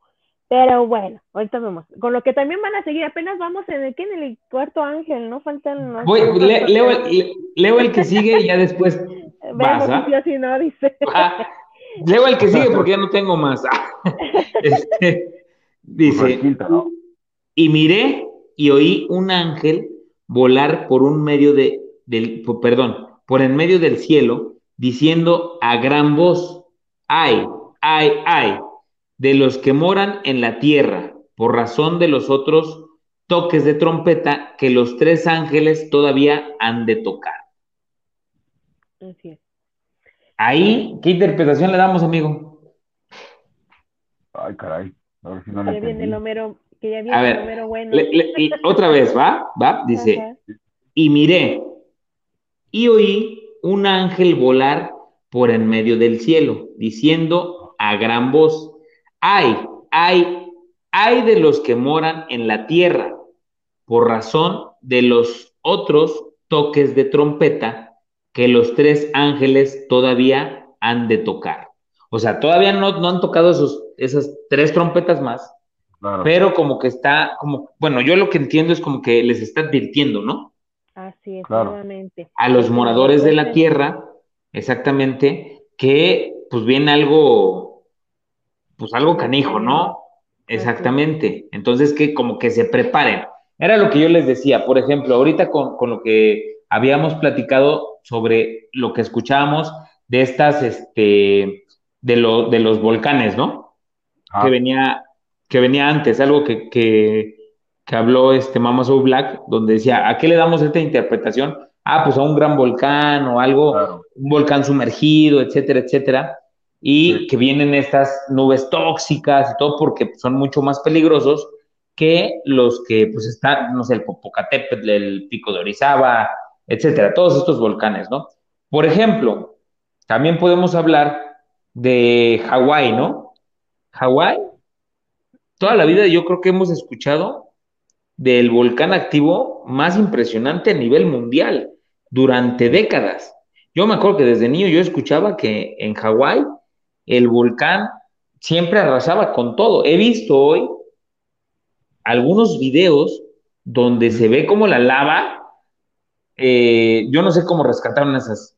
Pero bueno, ahorita vemos. Con lo que también van a seguir, apenas vamos en el, en el cuarto ángel, no faltan. No Voy, leo, leo, el que sigue y ya después. <laughs> Vemos ¿ah? si no, dice. Ah, leo el que sigue porque ya no tengo más. <laughs> este, dice: Y miré y oí un ángel volar por un medio de, del, perdón, por en medio del cielo, diciendo a gran voz: ¡Ay, ay, ay! De los que moran en la tierra, por razón de los otros toques de trompeta que los tres ángeles todavía han de tocar. Así es. Ahí, ¿qué interpretación le damos, amigo? Ay, caray. A ver si no le viene el Homero, que ya viene el Homero bueno. otra vez, ¿va? ¿Va? Dice, y miré, y oí un ángel volar por en medio del cielo, diciendo a gran voz, hay, hay, hay de los que moran en la tierra, por razón de los otros toques de trompeta que los tres ángeles todavía han de tocar. O sea, todavía no, han tocado esos, esas tres trompetas más, pero como que está, como, bueno, yo lo que entiendo es como que les está advirtiendo, ¿no? Así es, nuevamente. A los moradores de la tierra, exactamente, que pues viene algo pues algo canijo, ¿no? Exactamente. Entonces, que como que se preparen. Era lo que yo les decía, por ejemplo, ahorita con, lo que habíamos platicado sobre lo que escuchábamos de estas, este, de, lo, de los volcanes, ¿no? Ah. Que venía, que venía antes, algo que, que, habló este Mama Soul Black, donde decía, ¿a qué le damos esta interpretación? Ah, pues a un gran volcán o algo, un volcán sumergido, etcétera, etcétera y que vienen estas nubes tóxicas y todo porque son mucho más peligrosos que los que pues están, no sé, el Popocatépetl, el Pico de Orizaba, etcétera, todos estos volcanes, ¿no? Por ejemplo, también podemos hablar de Hawái, ¿no? Hawái, toda la vida yo creo que hemos escuchado del volcán activo más impresionante a nivel mundial durante décadas. Yo me acuerdo que desde niño yo escuchaba que en Hawái el volcán siempre arrasaba con todo. He visto hoy algunos videos donde se ve como la lava, eh, yo no sé cómo rescataron esas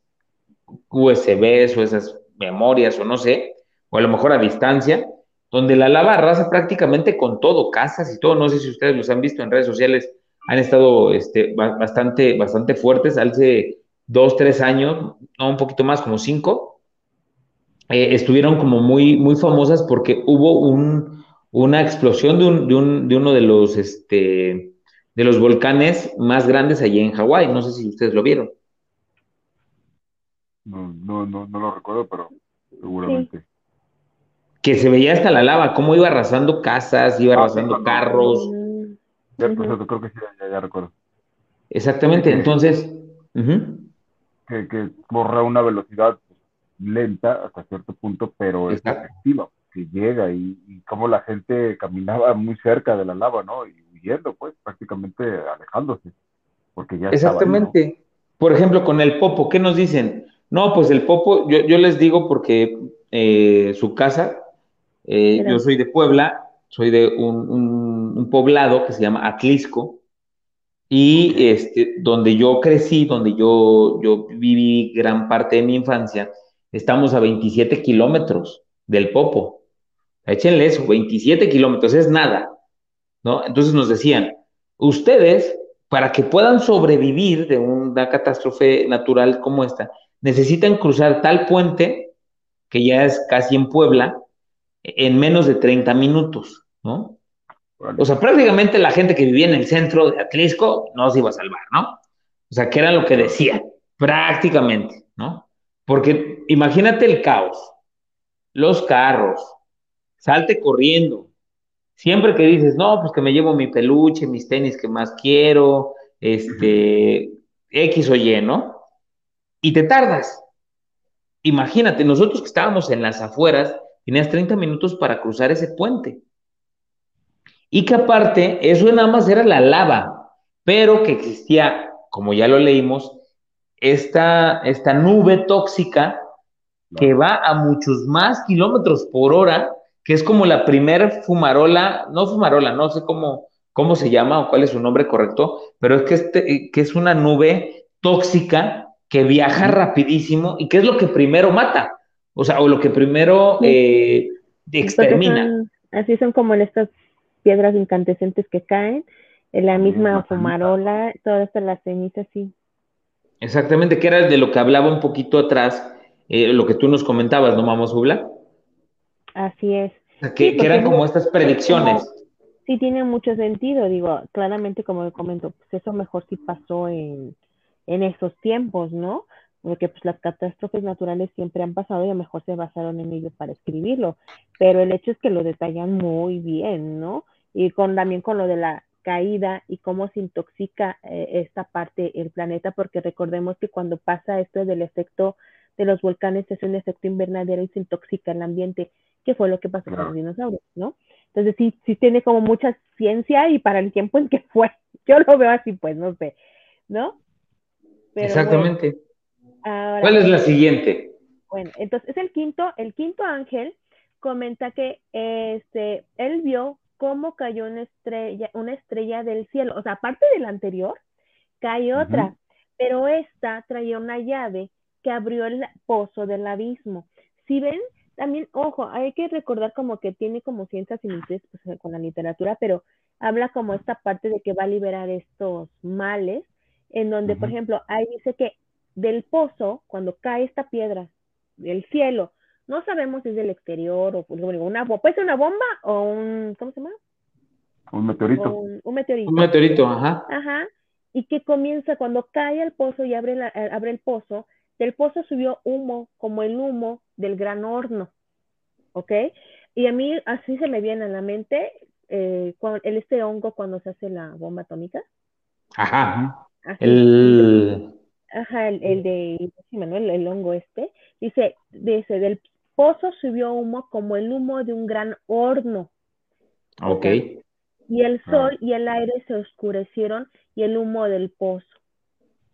USBs o esas memorias o no sé, o a lo mejor a distancia, donde la lava arrasa prácticamente con todo, casas y todo. No sé si ustedes los han visto en redes sociales, han estado este, bastante, bastante fuertes hace dos, tres años, no un poquito más, como cinco, eh, estuvieron como muy, muy famosas porque hubo un, una explosión de, un, de, un, de uno de los, este, de los volcanes más grandes allí en Hawái. No sé si ustedes lo vieron. No, no, no, no lo recuerdo, pero seguramente. Que se veía hasta la lava, cómo iba arrasando casas, iba ah, arrasando carros. Ya, pues, creo que sí, ya, recuerdo. Exactamente, entonces. Que, que borra una velocidad lenta hasta cierto punto, pero es efectiva, que llega y, y como la gente caminaba muy cerca de la lava, ¿no? Y huyendo, pues, prácticamente alejándose, porque ya Exactamente. Por ejemplo, con el Popo, ¿qué nos dicen? No, pues el Popo, yo, yo les digo porque eh, su casa, eh, yo soy de Puebla, soy de un, un, poblado que se llama Atlisco, y este, donde yo crecí, donde yo, yo viví gran parte de mi infancia, estamos a 27 kilómetros del Popo. Échenle eso, 27 kilómetros, es nada, ¿no? Entonces nos decían, ustedes, para que puedan sobrevivir de una catástrofe natural como esta, necesitan cruzar tal puente, que ya es casi en Puebla, en menos de 30 minutos, ¿no? O sea, prácticamente la gente que vivía en el centro de Atlisco no se iba a salvar, ¿no? O sea, que era lo que decía, prácticamente, ¿no? Porque imagínate el caos, los carros, salte corriendo. Siempre que dices, no, pues que me llevo mi peluche, mis tenis que más quiero, este, X o Y, ¿no? Y te tardas. Imagínate, nosotros que estábamos en las afueras, tenías 30 minutos para cruzar ese puente. Y que aparte, eso nada más era la lava, pero que existía, como ya lo leímos, esta, esta nube tóxica que va a muchos más kilómetros por hora, que es como la primer fumarola, no fumarola, no sé cómo, cómo se llama o cuál es su nombre correcto, pero es que, este, que es una nube tóxica que viaja rapidísimo y que es lo que primero mata, o sea, o lo que primero eh, extermina. así son como en estas piedras incandescentes que caen, en la misma fumarola, todas estas las cenizas, sí. Exactamente, que era de lo que hablaba un poquito atrás, eh, lo que tú nos comentabas, ¿no, Mamos Ubla? Así es. que, eran como estas predicciones. sí, tiene mucho sentido, digo, claramente como comento, pues eso mejor sí pasó en, en esos tiempos, ¿no? Porque pues las catástrofes naturales siempre han pasado y a lo mejor se basaron en ellos para escribirlo, pero el hecho es que lo detallan muy bien, ¿no? Y con también con lo de la caída y cómo se intoxica eh, esta parte el planeta, porque recordemos que cuando pasa esto del efecto de los volcanes es un efecto invernadero y se intoxica el ambiente, que fue lo que pasó con los dinosaurios, ¿no? Entonces sí, sí tiene como mucha ciencia y para el tiempo en que <laughs> fue, yo lo veo así, pues no sé, ¿no? Exactamente. ¿Cuál es la siguiente? Bueno, entonces el quinto, el quinto ángel comenta que este, él vio cómo cayó una estrella, una estrella del cielo. O sea, aparte de la anterior, cae otra, pero esta traía una llave que abrió el pozo del abismo. Si ven, también, ojo, hay que recordar como que tiene como ciencias similitudes pues, con la literatura, pero habla como esta parte de que va a liberar estos males en donde, por ejemplo, ahí dice que del pozo, cuando cae esta piedra del cielo, no sabemos si es del exterior o una puede ser una bomba o un, ¿cómo se llama? Un meteorito. Un, meteorito. Un meteorito, ajá. Ajá. Y que comienza cuando cae al pozo y abre, la, eh, abre el pozo, del pozo subió humo, como el humo del gran horno. ¿Ok? Y a mí así se me viene a la mente eh, el, este hongo cuando se hace la bomba atómica. Ajá el... Ajá, el, de el, hongo este. Dice, dice, del pozo subió humo como el humo de un gran horno. Ok. Y el ah. sol y el aire se oscurecieron y el humo del pozo,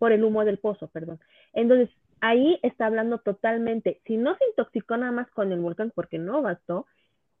por el humo del pozo, perdón. Entonces, ahí está hablando totalmente, si no se intoxicó nada más con el volcán porque no bastó,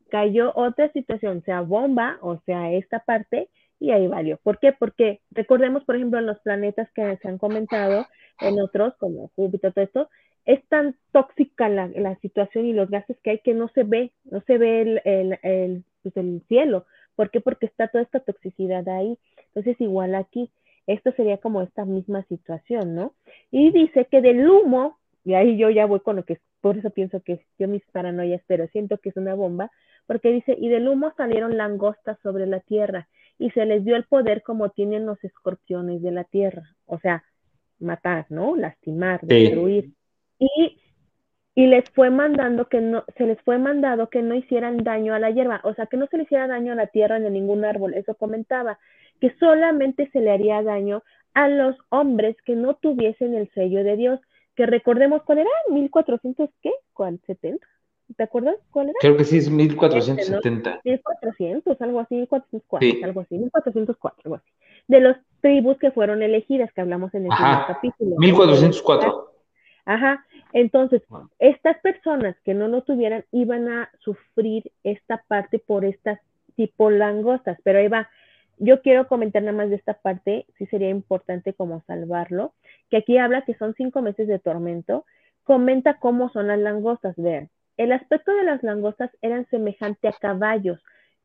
cayó otra situación, sea bomba, o sea, esta parte, y ahí valió. ¿Por qué? Porque recordemos, por ejemplo, en los planetas que se han comentado, en otros, como Júpiter, todo esto, es tan tóxica la, la situación y los gases que hay que no se ve, no se ve el, el, pues el cielo. ¿Por qué? Porque está toda esta toxicidad ahí. Entonces, igual aquí, esto sería como esta misma situación, ¿no? Y dice que del humo, y ahí yo ya voy con lo que, por eso pienso que yo mis paranoias, pero siento que es una bomba, porque dice, y del humo salieron langostas sobre la tierra y se les dio el poder como tienen los escorpiones de la tierra, o sea, matar, ¿no? Lastimar, destruir. Y, y les fue mandando que no, se les fue mandado que no hicieran daño a la hierba, o sea, que no se le hiciera daño a la tierra ni a ningún árbol, eso comentaba, que solamente se le haría daño a los hombres que no tuviesen el sello de Dios, que recordemos cuál era, 1400, ¿qué? ¿Cuál? ¿70? ¿Te acuerdas cuál era? Creo que sí, es 1470. 1400, algo así, 1404, algo así, 1404, algo así. De los tribus que fueron elegidas, que hablamos en el Ajá, capítulo. 1404. Ajá, Entonces, estas personas que no lo tuvieran iban a sufrir esta parte por estas tipo langostas, pero ahí va. Yo quiero comentar nada más de esta parte, sí sería importante como salvarlo, que aquí habla que son cinco meses de tormento, comenta cómo son las langostas, vean. El aspecto de las langostas eran semejante a caballos,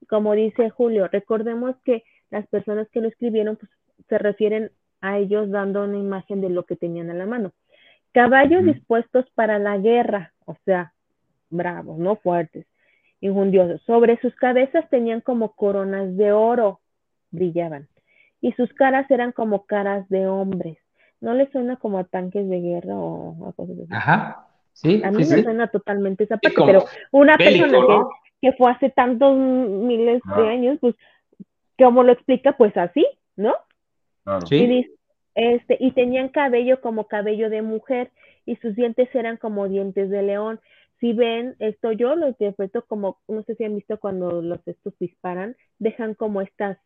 como dice Julio. Recordemos que las personas que lo escribieron pues, se refieren a ellos dando una imagen de lo que tenían a la mano. Caballos dispuestos para la guerra, o sea, bravos, no fuertes, injundiosos. Sobre sus cabezas tenían como coronas de oro, brillaban, y sus caras eran como caras de hombres. ¿No les suena como a tanques de guerra o a cosas así? Ajá, sí. A mí me suena totalmente esa parte, pero una persona que, fue hace tantos miles de años, pues, como lo explica, pues así, ¿no? Sí. Y este, y tenían cabello como cabello de mujer y sus dientes eran como dientes de león. Si ven esto, yo lo interpreto como, no sé si han visto cuando los estos disparan, dejan como estas,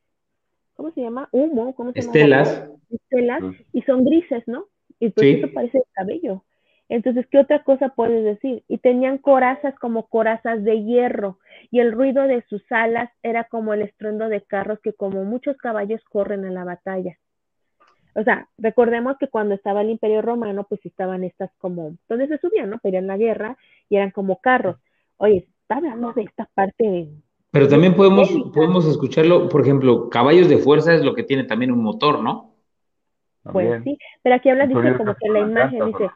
¿cómo se llama? Humo, ¿cómo se llama? Estelas. Estelas, y son grises, ¿no? Y pues eso parece cabello. Entonces, ¿qué otra cosa puedes decir? Y tenían corazas como corazas de hierro, y el ruido de sus alas era como el estruendo de carros que como muchos caballos corren a la batalla o sea, recordemos que cuando estaba el Imperio Romano, pues estaban estas como, donde se subían, ¿no? Pero en la guerra y eran como carros. Oye, está hablando de esta parte. Pero también podemos, podemos escucharlo, por ejemplo, caballos de fuerza es lo que tiene también un motor, ¿no? Pues sí, pero aquí habla, dice como que la imagen dice,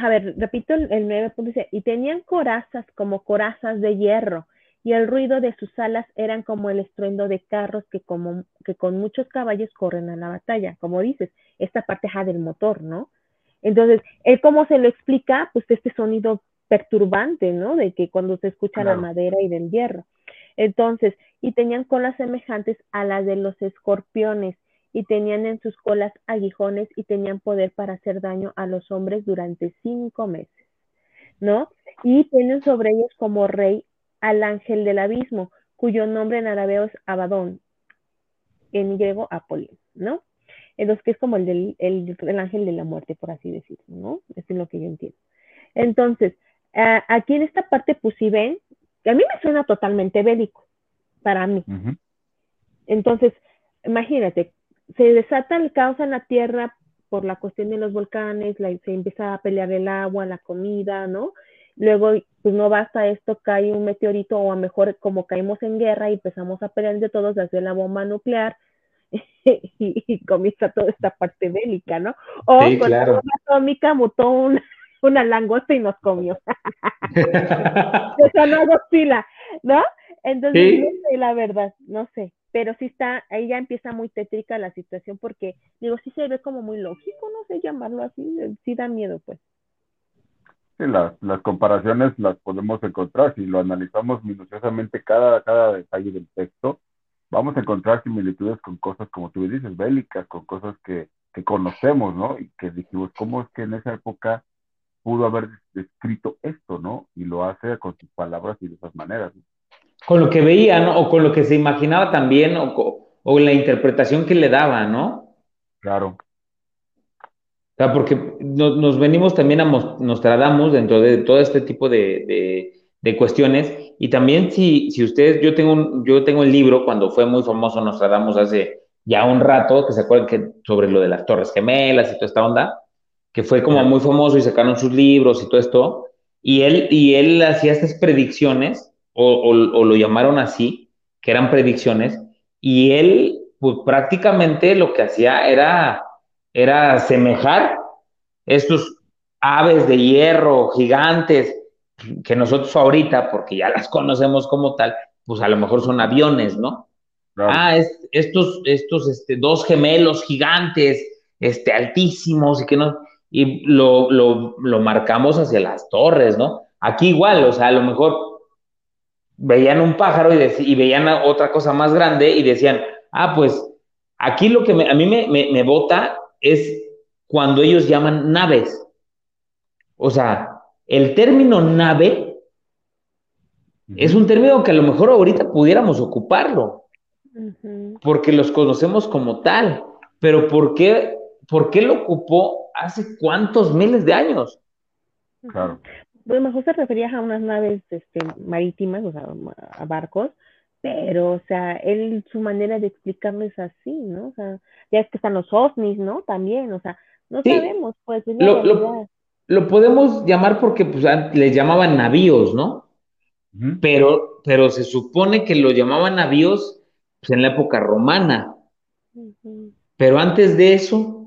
a ver, repito el, el 9 dice, y tenían corazas como corazas de hierro, y el ruido de sus alas eran como el estruendo de carros que, como, que con muchos caballos corren a la batalla, como dices, esta parte del motor, ¿no? Entonces, él cómo se lo explica, pues este sonido perturbante, ¿no? De que cuando se escucha la madera y del hierro. Entonces, y tenían colas semejantes a las de los escorpiones, y tenían en sus colas aguijones y tenían poder para hacer daño a los hombres durante cinco meses, ¿no? Y tienen sobre ellos como rey al ángel del abismo, cuyo nombre en arameo es Abadón, en griego Apolín, ¿no? Entonces, que es como el del el, ángel de la muerte, por así decirlo, ¿no? Eso es lo que yo entiendo. Entonces, aquí en esta parte, pues si ven, a mí me suena totalmente bélico, para mí. Entonces, imagínate, se desata el caos en la tierra por la cuestión de los volcanes, se empieza a pelear el agua, la comida, ¿no? Luego, pues no basta esto, cae un meteorito o a lo mejor como caímos en guerra y empezamos a pelear de todos, hace la bomba nuclear <laughs> y, comienza toda esta parte bélica, ¿no? O con la bomba atómica mutó <laughs> una langosta y nos comió. <laughs> Eso no Godzilla, ¿no? Entonces, no sé, la verdad, no sé. Pero sí está, ahí ya empieza muy tétrica la situación porque, digo, sí se ve como muy lógico, no sé llamarlo así, sí da miedo, pues las, las comparaciones las podemos encontrar. Si lo analizamos minuciosamente cada, cada detalle del texto, vamos a encontrar similitudes con cosas, como tú dices, bélicas, con cosas que, que conocemos, ¿no? Y que dijimos, ¿cómo es que en esa época pudo haber descrito esto, ¿no? Y lo hace con sus palabras y de esas maneras. Con lo que veía, ¿no? O con lo que se imaginaba también, o, o la interpretación que le daba, ¿no? Claro porque nos venimos también a Nostradamus dentro de todo este tipo de, cuestiones. Y también si, si ustedes, yo tengo, un, yo tengo el libro cuando fue muy famoso Nostradamus hace ya un rato, que se acuerdan que sobre lo de las Torres Gemelas y toda esta onda, que fue como muy famoso y sacaron sus libros y todo esto. Y él, y él hacía estas predicciones, o, o lo llamaron así, que eran predicciones, y él, pues prácticamente lo que hacía era era semejar estos aves de hierro gigantes que nosotros ahorita, porque ya las conocemos como tal, pues a lo mejor son aviones, ¿no? Ah, estos, estos este, dos gemelos gigantes, este, altísimos y que no, y lo, lo, marcamos hacia las torres, ¿no? Aquí igual, o sea, a lo mejor veían un pájaro y, y veían otra cosa más grande y decían, ah, pues aquí lo que a mí me, me, me bota es cuando ellos llaman naves. O sea, el término nave es un término que a lo mejor ahorita pudiéramos ocuparlo, porque los conocemos como tal, pero ¿por qué, ¿por qué lo ocupó hace cuántos miles de años? Claro. Pues mejor se refería a unas naves este, marítimas, o sea, a barcos, pero, o sea, él, su manera de explicarlo es así, ¿no? O sea, ya es que están los ovnis, ¿no? También, o sea, no sabemos, pues, lo, lo, lo, podemos llamar porque, pues, les llamaban navíos, ¿no? pero, pero se supone que lo llamaban navíos pues, en la época romana. Pero antes de eso,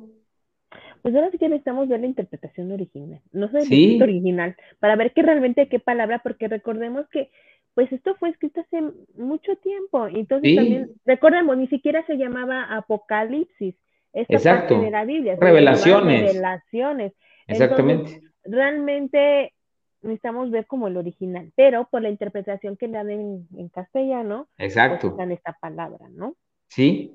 pues ahora sí que necesitamos ver la interpretación original, no sé el original, para ver que realmente qué palabra, porque recordemos que pues esto fue escrito hace mucho tiempo, entonces también, recordemos, ni siquiera se llamaba Apocalipsis, esta Exacto. parte de la Biblia, revelaciones. Revelaciones. Exactamente. realmente necesitamos ver como el original, pero por la interpretación que le dan en, castellano, pues, Exacto. Pues esta palabra, ¿no? Sí,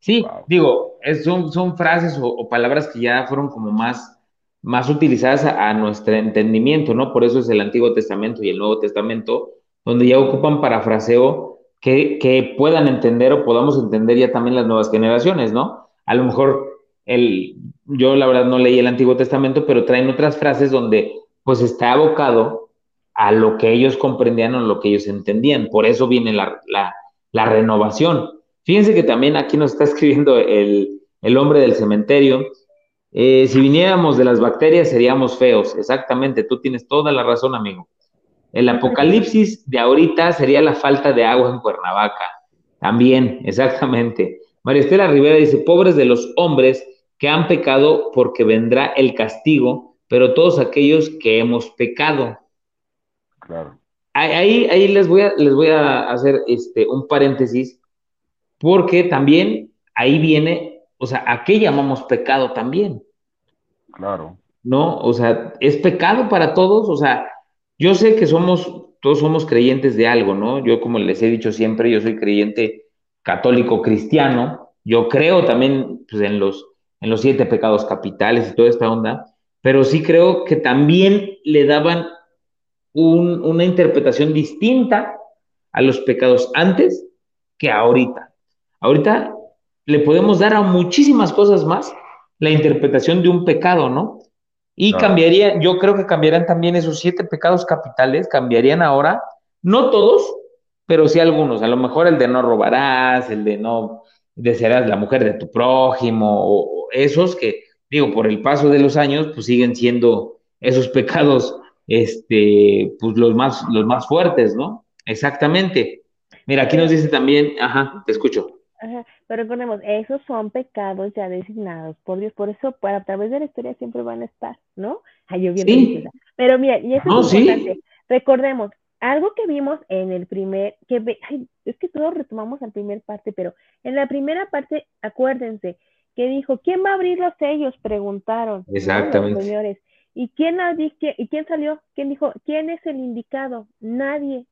Sí, digo, son, son frases o, palabras que ya fueron como más, más utilizadas a, nuestro entendimiento, ¿no? Por eso es el Antiguo Testamento y el Nuevo Testamento, donde ya ocupan parafraseo que, que puedan entender o podamos entender ya también las nuevas generaciones, ¿no? A lo mejor el, yo la verdad no leí el Antiguo Testamento, pero traen otras frases donde pues está abocado a lo que ellos comprendían o lo que ellos entendían. Por eso viene la, la, la renovación. Fíjense que también aquí nos está escribiendo el, hombre del cementerio. Eh, si viniéramos de las bacterias seríamos feos. Exactamente, tú tienes toda la razón, amigo. El apocalipsis de ahorita sería la falta de agua en Cuernavaca. También, exactamente. María Estela Rivera dice, pobres de los hombres que han pecado porque vendrá el castigo, pero todos aquellos que hemos pecado. Claro. Ahí, ahí les, voy a, les voy a hacer este, un paréntesis porque también ahí viene, o sea, ¿a qué llamamos pecado también? Claro. ¿No? O sea, ¿es pecado para todos? O sea, yo sé que somos, todos somos creyentes de algo, ¿no? Yo, como les he dicho siempre, yo soy creyente católico cristiano, yo creo también pues, en, los, en los siete pecados capitales y toda esta onda, pero sí creo que también le daban una interpretación distinta a los pecados antes que ahorita. Ahorita le podemos dar a muchísimas cosas más la interpretación de un pecado, ¿no? Y cambiaría, yo creo que cambiarían también esos siete pecados capitales, cambiarían ahora, no todos, pero sí algunos. A lo mejor el de no robarás, el de no desearás la mujer de tu prójimo, o, esos que, digo, por el paso de los años, pues siguen siendo esos pecados, este, pues los más, los más fuertes, ¿no? Exactamente. Mira, aquí nos dice también, ajá, te escucho. Pero recordemos, esos son pecados ya designados por Dios, por eso para, a través de la historia siempre van a estar, ¿no? Ay, yo bien Pero mira, y eso es importante. Recordemos, algo que vimos en el primer, que es que todos retomamos la primera parte, pero en la primera parte, acuérdense, que dijo, ¿quién va a abrir los sellos? Preguntaron. Exactamente. señores. ¿Y quién, ¿Y quién salió? ¿Quién dijo? ¿Quién es el indicado? Nadie.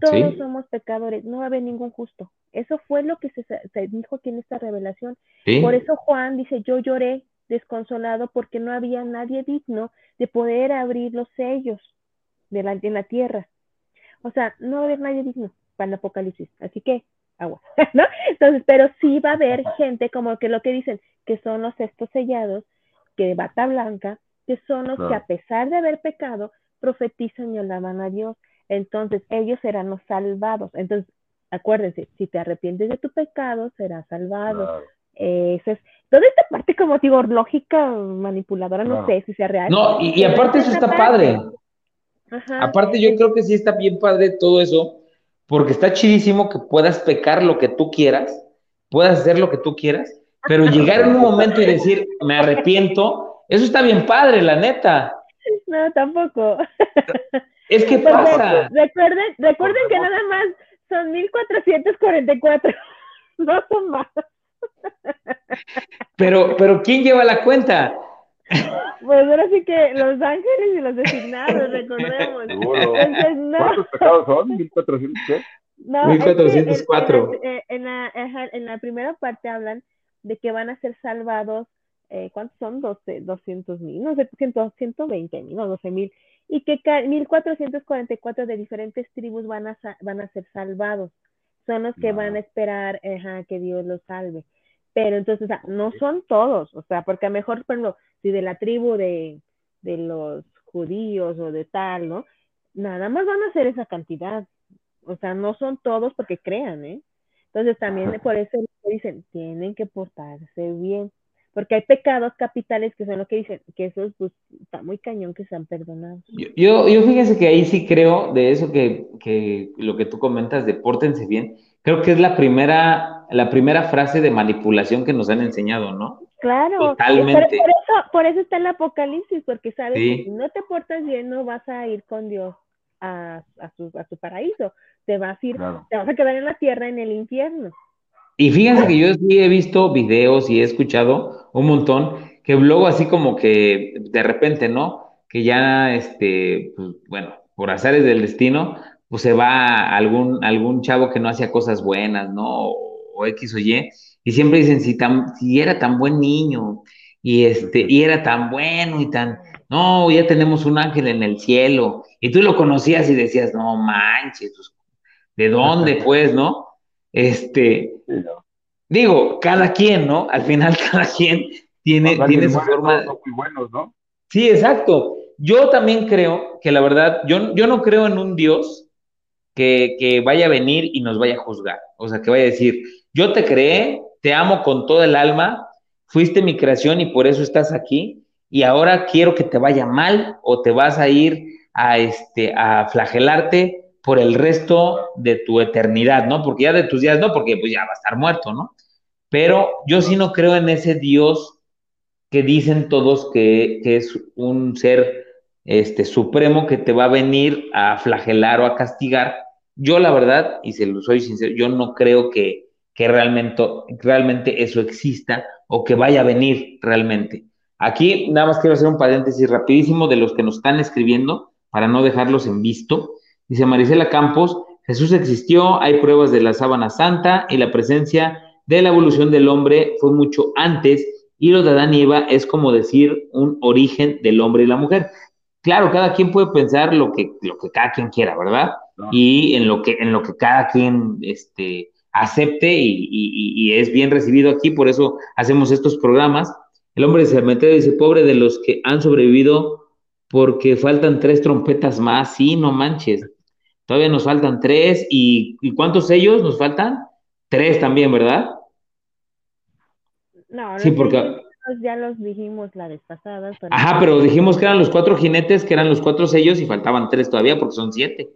Todos somos pecadores, no va a haber ningún justo. Eso fue lo que se, dijo aquí en esta revelación. Por eso Juan dice, yo lloré desconsolado porque no había nadie digno de poder abrir los sellos de la, en la tierra. O sea, no va a haber nadie digno para el Apocalipsis. Así que, agua, <laughs> ¿no? Entonces, pero sí va a haber gente como que lo que dicen, que son los estos sellados, que de bata blanca, que son los que a pesar de haber pecado, profetizan y alaban a Dios entonces ellos serán los salvados. Entonces, acuérdense, si te arrepientes de tu pecado, serás salvado. es, toda esta parte, como digo, lógica, manipuladora, no sé si sea real. No, y, aparte eso está padre. aparte yo creo que sí está bien padre todo eso, porque está chidísimo que puedas pecar lo que tú quieras, puedas hacer lo que tú quieras, pero llegar en un momento y decir, me arrepiento, eso está bien padre, la neta. No, tampoco. Es que pasa. Recuerden, recuerden que nada más son 1444, <laughs> no son más. Pero, pero ¿quién lleva la cuenta? Pues ahora sí que los ángeles y los designados, recordemos. Entonces, no. ¿Cuántos pecados son? ¿1400 qué? No, 1404. en, en, la, en la primera parte hablan de que van a ser salvados, eh, ¿cuántos son? 12, 200 mil, no sé, 120 mil, no, 12 mil y que 1444 de diferentes tribus van a, van a ser salvados. Son los que van a esperar que Dios los salve. Pero entonces, o sea, no son todos, o sea, porque a lo mejor, por ejemplo, si de la tribu de, de los judíos o de tal, ¿no? Nada más van a ser esa cantidad. O sea, no son todos porque crean, ¿eh? Entonces también por eso dicen, tienen que portarse bien porque hay pecados capitales que son lo que dicen, que eso pues, está muy cañón que sean perdonados. Yo, yo, fíjense que ahí sí creo de eso que, que, lo que tú comentas de pórtense bien, creo que es la primera, la primera frase de manipulación que nos han enseñado, ¿no? Claro, Totalmente. Por, eso, por eso está el apocalipsis, porque sabes que si no te portas bien no vas a ir con Dios a, a, su, a su paraíso, te vas a ir, te vas a quedar en la tierra en el infierno. Y fíjense que yo sí he visto videos y he escuchado un montón que luego así como que de repente, ¿no? Que ya, este, pues, bueno, por azares del destino, pues se va algún, algún chavo que no hacía cosas buenas, ¿no? O, X o Y, y siempre dicen, si, tan, si era tan buen niño, y, este, y era tan bueno y tan, no, ya tenemos un ángel en el cielo, y tú lo conocías y decías, no manches, pues, ¿de dónde <laughs> pues, no? Este, digo, cada quien, ¿no? Al final <laughs> cada quien tiene, tiene su forma. muy buenos, ¿no? Sí, exacto. Yo también creo que la verdad, yo, yo no creo en un Dios que, que vaya a venir y nos vaya a juzgar. O sea, que vaya a decir, yo te creé, te amo con toda el alma, fuiste mi creación y por eso estás aquí, y ahora quiero que te vaya mal o te vas a ir a, este, a flagelarte por el resto de tu eternidad, ¿no? Porque ya de tus días no, porque pues ya va a estar muerto, ¿no? Pero yo sí no creo en ese Dios que dicen todos que, es un ser este, supremo que te va a venir a flagelar o a castigar. Yo la verdad, y se lo soy sincero, yo no creo que, que realmente, realmente eso exista o que vaya a venir realmente. Aquí nada más quiero hacer un paréntesis rapidísimo de los que nos están escribiendo para no dejarlos en visto. Dice Marisela Campos, Jesús existió, hay pruebas de la sábana santa y la presencia de la evolución del hombre fue mucho antes y lo de Adán y Eva es como decir un origen del hombre y la mujer. Claro, cada quien puede pensar lo que, lo que cada quien quiera, ¿verdad? Y en lo que, en lo que cada quien este, acepte y, y, es bien recibido aquí, por eso hacemos estos programas. El hombre de cementerio dice, pobre de los que han sobrevivido porque faltan tres trompetas más, sí, no manches. Todavía nos faltan tres. ¿Y, cuántos sellos nos faltan? Tres también, ¿verdad? No, sí, porque... ya los dijimos la vez pasada. Ajá, pero dijimos que eran los cuatro jinetes, que eran los cuatro sellos y faltaban tres todavía porque son siete.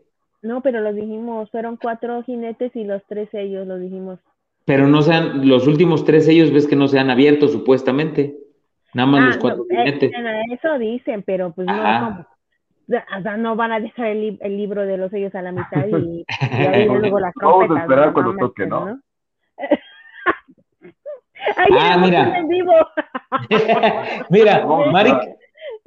No, pero los dijimos, fueron cuatro jinetes y los tres sellos, los dijimos. Pero no sean, los últimos tres sellos ves que no se han abierto supuestamente. Nada más los ah, cuatro no, jinetes. eso dicen, pero pues no, o sea, no van a dejar el, el, libro de los sellos a la mitad y, <laughs> ahí luego las Vamos a esperar cuando toque, ¿no? <laughs> ah, mira. <laughs> mira, Mari,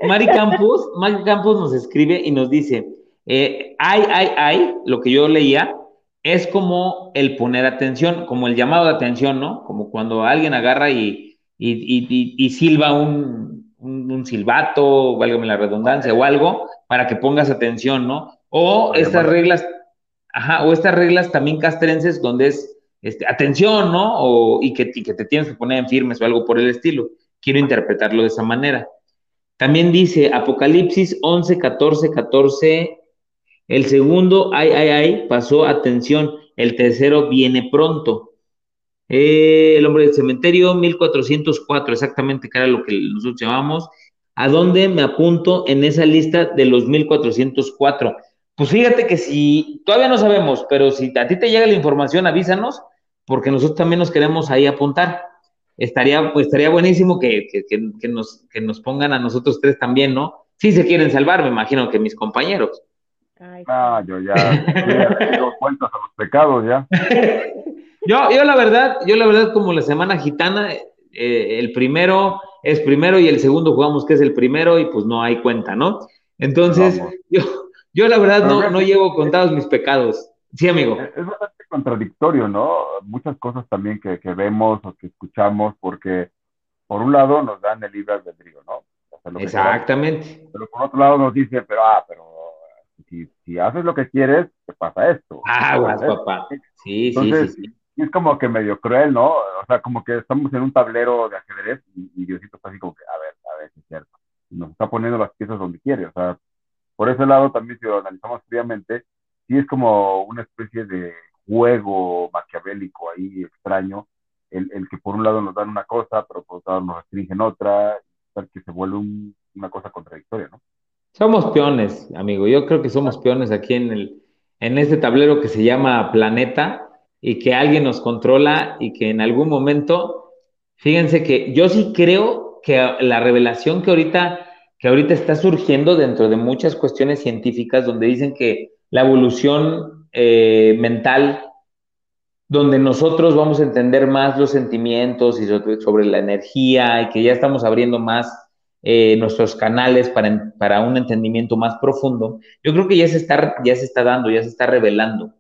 Mari, Campos, Mari Campos nos escribe y nos dice, eh, ay, ay, ay, lo que yo leía es como el poner atención, como el llamado de atención, ¿no? Como cuando alguien agarra y, y, y, y silba un, un, un, silbato, válgame la redundancia, o algo, para que pongas atención, ¿no? O estas reglas, ajá, o estas reglas también castrenses donde es este, atención, ¿no? O, y, que, que te tienes que poner en firmes o algo por el estilo. Quiero interpretarlo de esa manera. También dice Apocalipsis 11, 14, 14. El segundo, ay, ay, ay, pasó atención. El tercero viene pronto. Eh, el hombre del cementerio, 1404, exactamente, que era lo que nosotros llamamos. ¿A dónde me apunto en esa lista de los 1404? Pues fíjate que si, todavía no sabemos, pero si a ti te llega la información, avísanos, porque nosotros también nos queremos ahí apuntar. Estaría, pues, estaría buenísimo que, nos, que nos pongan a nosotros tres también, ¿no? Si se quieren salvar, me imagino que mis compañeros. Ah, yo ya, yo cuentas <laughs> a los pecados ya. <laughs> yo, yo la verdad, yo la verdad como la semana gitana, eh, el primero es primero y el segundo jugamos que es el primero y pues no hay cuenta, ¿no? Entonces, yo, yo la verdad no, no llevo contados mis pecados. Sí, amigo. Es bastante contradictorio, ¿no? Muchas cosas también que, vemos o que escuchamos porque por un lado nos dan el libre albedrío, ¿no? Exactamente. pero por otro lado nos dice, pero ah, pero si, si haces lo que quieres, te pasa esto. Ah, papá. Sí, sí, sí, sí es como que medio cruel, ¿no? O sea, como que estamos en un tablero de ajedrez y, Diosito está así como que, a ver, a ver, es cierto. nos está poniendo las piezas donde quiere. O sea, por ese lado también si lo analizamos fríamente, sí es como una especie de juego maquiavélico ahí extraño, el, el que por un lado nos dan una cosa, pero por otro lado nos restringen otra, que se vuelve una cosa contradictoria, ¿no? Somos peones, amigo. Yo creo que somos peones aquí en, el, en este tablero que se llama Planeta y que alguien nos controla y que en algún momento, fíjense que yo sí creo que la revelación que ahorita, que ahorita está surgiendo dentro de muchas cuestiones científicas donde dicen que la evolución eh, mental, donde nosotros vamos a entender más los sentimientos y sobre, la energía y que ya estamos abriendo más eh, nuestros canales para, para, un entendimiento más profundo, yo creo que ya se está, ya se está dando, ya se está revelando.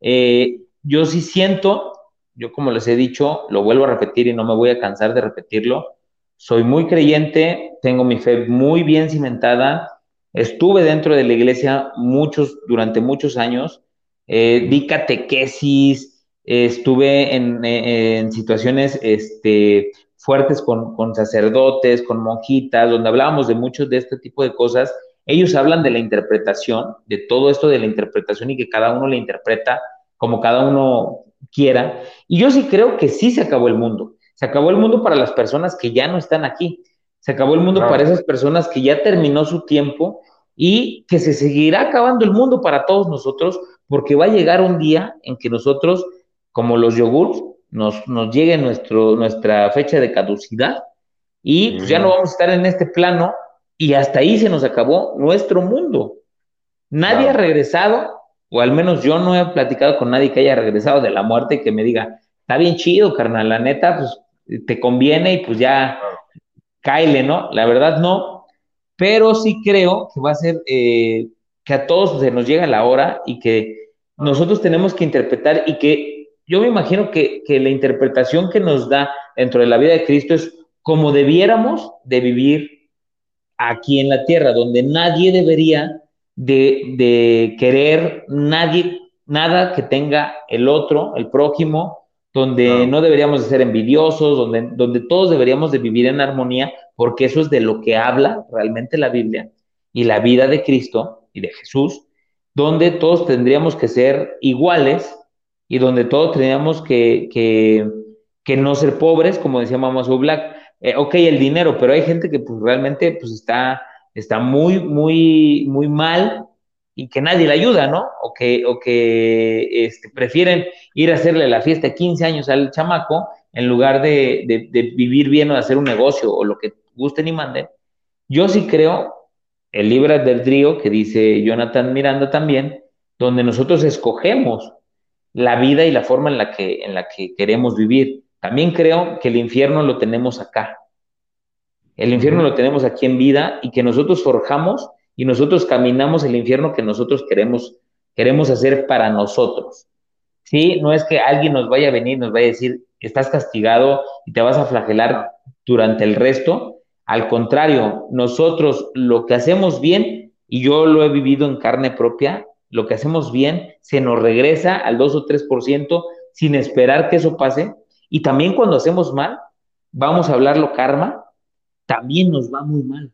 Eh, yo sí siento, yo como les he dicho, lo vuelvo a repetir y no me voy a cansar de repetirlo, soy muy creyente, tengo mi fe muy bien cimentada, Estuve dentro de la iglesia muchos, durante muchos años, eh, di catequesis, estuve en, situaciones este, fuertes con, con, sacerdotes, con monjitas, donde hablábamos de muchos de este tipo de cosas. Ellos hablan de la interpretación, de todo esto de la interpretación y que cada uno la interpreta como cada uno quiera. Y yo sí creo que sí se acabó el mundo. Se acabó el mundo para las personas que ya no están aquí. Se acabó el mundo para esas personas que ya terminó su tiempo y que se seguirá acabando el mundo para todos nosotros porque va a llegar un día en que nosotros, como los yogurts, nos, nos llegue nuestro, nuestra fecha de caducidad y pues, ya no vamos a estar en este plano y hasta ahí se nos acabó nuestro mundo. Nadie ha regresado, o al menos yo no he platicado con nadie que haya regresado de la muerte y que me diga, está bien chido, carnal, la neta, pues te conviene y pues ya Kyle, ¿no? La verdad no, pero sí creo que va a ser eh, que a todos se nos llega la hora y que nosotros tenemos que interpretar y que yo me imagino que, la interpretación que nos da dentro de la vida de Cristo es como debiéramos de vivir aquí en la tierra, donde nadie debería de, de querer nadie, nada que tenga el otro, el prójimo, donde no deberíamos de ser envidiosos, donde, donde todos deberíamos de vivir en armonía, porque eso es de lo que habla realmente la Biblia y la vida de Cristo y de Jesús, donde todos tendríamos que ser iguales y donde todos tendríamos que, que, que no ser pobres, como decía Mamá Black. Eh, ok, el dinero, pero hay gente que pues, realmente pues, está, está muy, muy, muy mal y que nadie le ayuda, ¿no? O que, o que este, prefieren ir a hacerle la fiesta de 15 años al chamaco en lugar de, vivir bien o de hacer un negocio o lo que gusten y manden. Yo sí creo el libre trío que dice Jonathan Miranda también, donde nosotros escogemos la vida y la forma en la que, en la que queremos vivir. También creo que el infierno lo tenemos acá. El infierno lo tenemos aquí en vida y que nosotros forjamos y nosotros caminamos el infierno que nosotros queremos, queremos hacer para nosotros. ¿Sí? No es que alguien nos vaya a venir, nos vaya a decir, estás castigado y te vas a flagelar durante el resto. Al contrario, nosotros lo que hacemos bien, y yo lo he vivido en carne propia, lo que hacemos bien se nos regresa al 2 o 3% sin esperar que eso pase. Y también cuando hacemos mal, vamos a hablarlo karma, también nos va muy mal.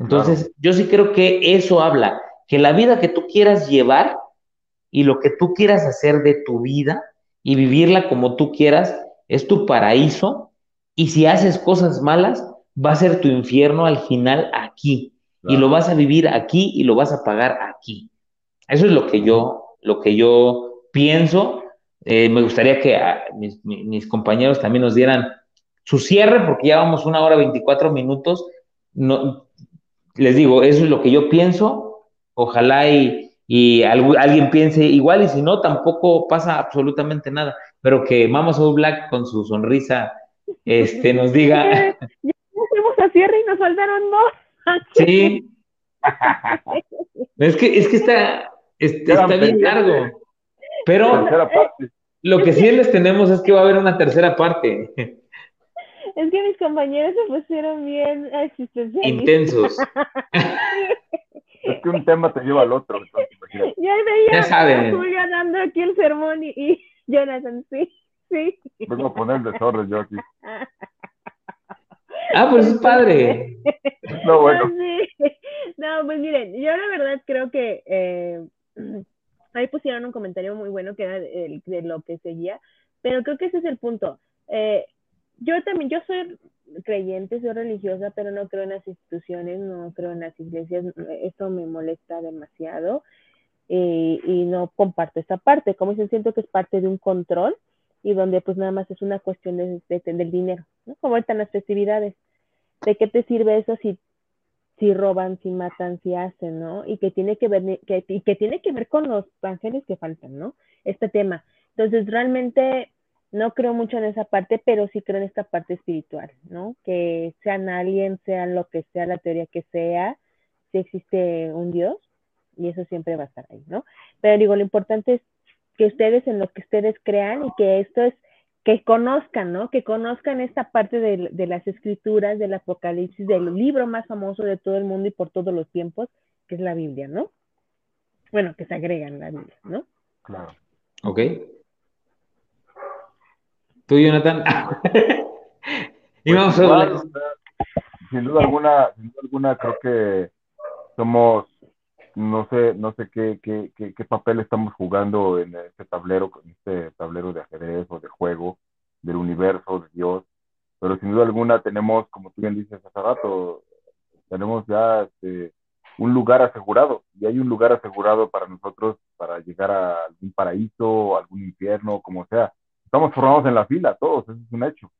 Entonces, yo sí creo que eso habla, que la vida que tú quieras llevar y lo que tú quieras hacer de tu vida y vivirla como tú quieras es tu paraíso y si haces cosas malas va a ser tu infierno al final aquí y lo vas a vivir aquí y lo vas a pagar aquí. Eso es lo que yo, lo que yo pienso. Eh, me gustaría que mis, mis, compañeros también nos dieran su cierre porque ya vamos una hora 24 minutos. No, les digo, eso es lo que yo pienso. Ojalá y, y alguien piense igual, y si no, tampoco pasa absolutamente nada. Pero que Mama Soul Black con su sonrisa este, nos diga. <laughs> Ya fuimos a cierre y nos faltaron dos. <laughs> Sí. es que, es que está, está, bien largo. Pero lo que sí les tenemos es que va a haber una tercera parte. Es que mis compañeros se pusieron bien Intensos. <laughs> es que un tema te lleva al otro. ya veía ya saben. dando aquí el sermón y, y, <laughs> Jonathan, sí, sí. Vengo a poner el desorden yo aquí. Ah, pues es padre. No, bueno. No, pues miren, yo la verdad creo que eh, ahí pusieron un comentario muy bueno que era de, lo que seguía, pero creo que ese es el punto. Eh, yo también, yo soy creyente, soy religiosa, pero no creo en las instituciones, no creo en las iglesias, eso me molesta demasiado eh, y no comparto esa parte, como dicen, siento que es parte de un control y donde pues nada más es una cuestión de, del dinero, ¿no? Como están las festividades. ¿De qué te sirve eso si, si roban, si matan, si hacen, ¿no? Y que tiene que ver, que, y que tiene que ver con los ángeles que faltan, ¿no? Este tema. Entonces, realmente no creo mucho en esa parte, pero sí creo en esta parte espiritual, ¿no? Que sean alguien, sean lo que sea, la teoría que sea, si existe un Dios, y eso siempre va a estar ahí, ¿no? Pero digo, lo importante es que ustedes en lo que ustedes crean y que esto es, que conozcan, ¿no? Que conozcan esta parte de, las escrituras, del Apocalipsis, del libro más famoso de todo el mundo y por todos los tiempos, que es la Biblia, ¿no? Bueno, que se agregan la Biblia, ¿no? Claro. Ok. ¿Tú, Jonathan? <laughs> y vamos a hablar. Sin duda alguna, sin duda alguna, creo que somos, no sé, no sé qué, qué, qué, papel estamos jugando en este tablero, en este tablero de ajedrez o de juego, del universo, de Dios, pero sin duda alguna tenemos, como tú bien dices hace rato, tenemos ya este, un lugar asegurado, y hay un lugar asegurado para nosotros para llegar a algún paraíso, algún infierno, como sea estamos formados en la fila, todos, eso es un hecho.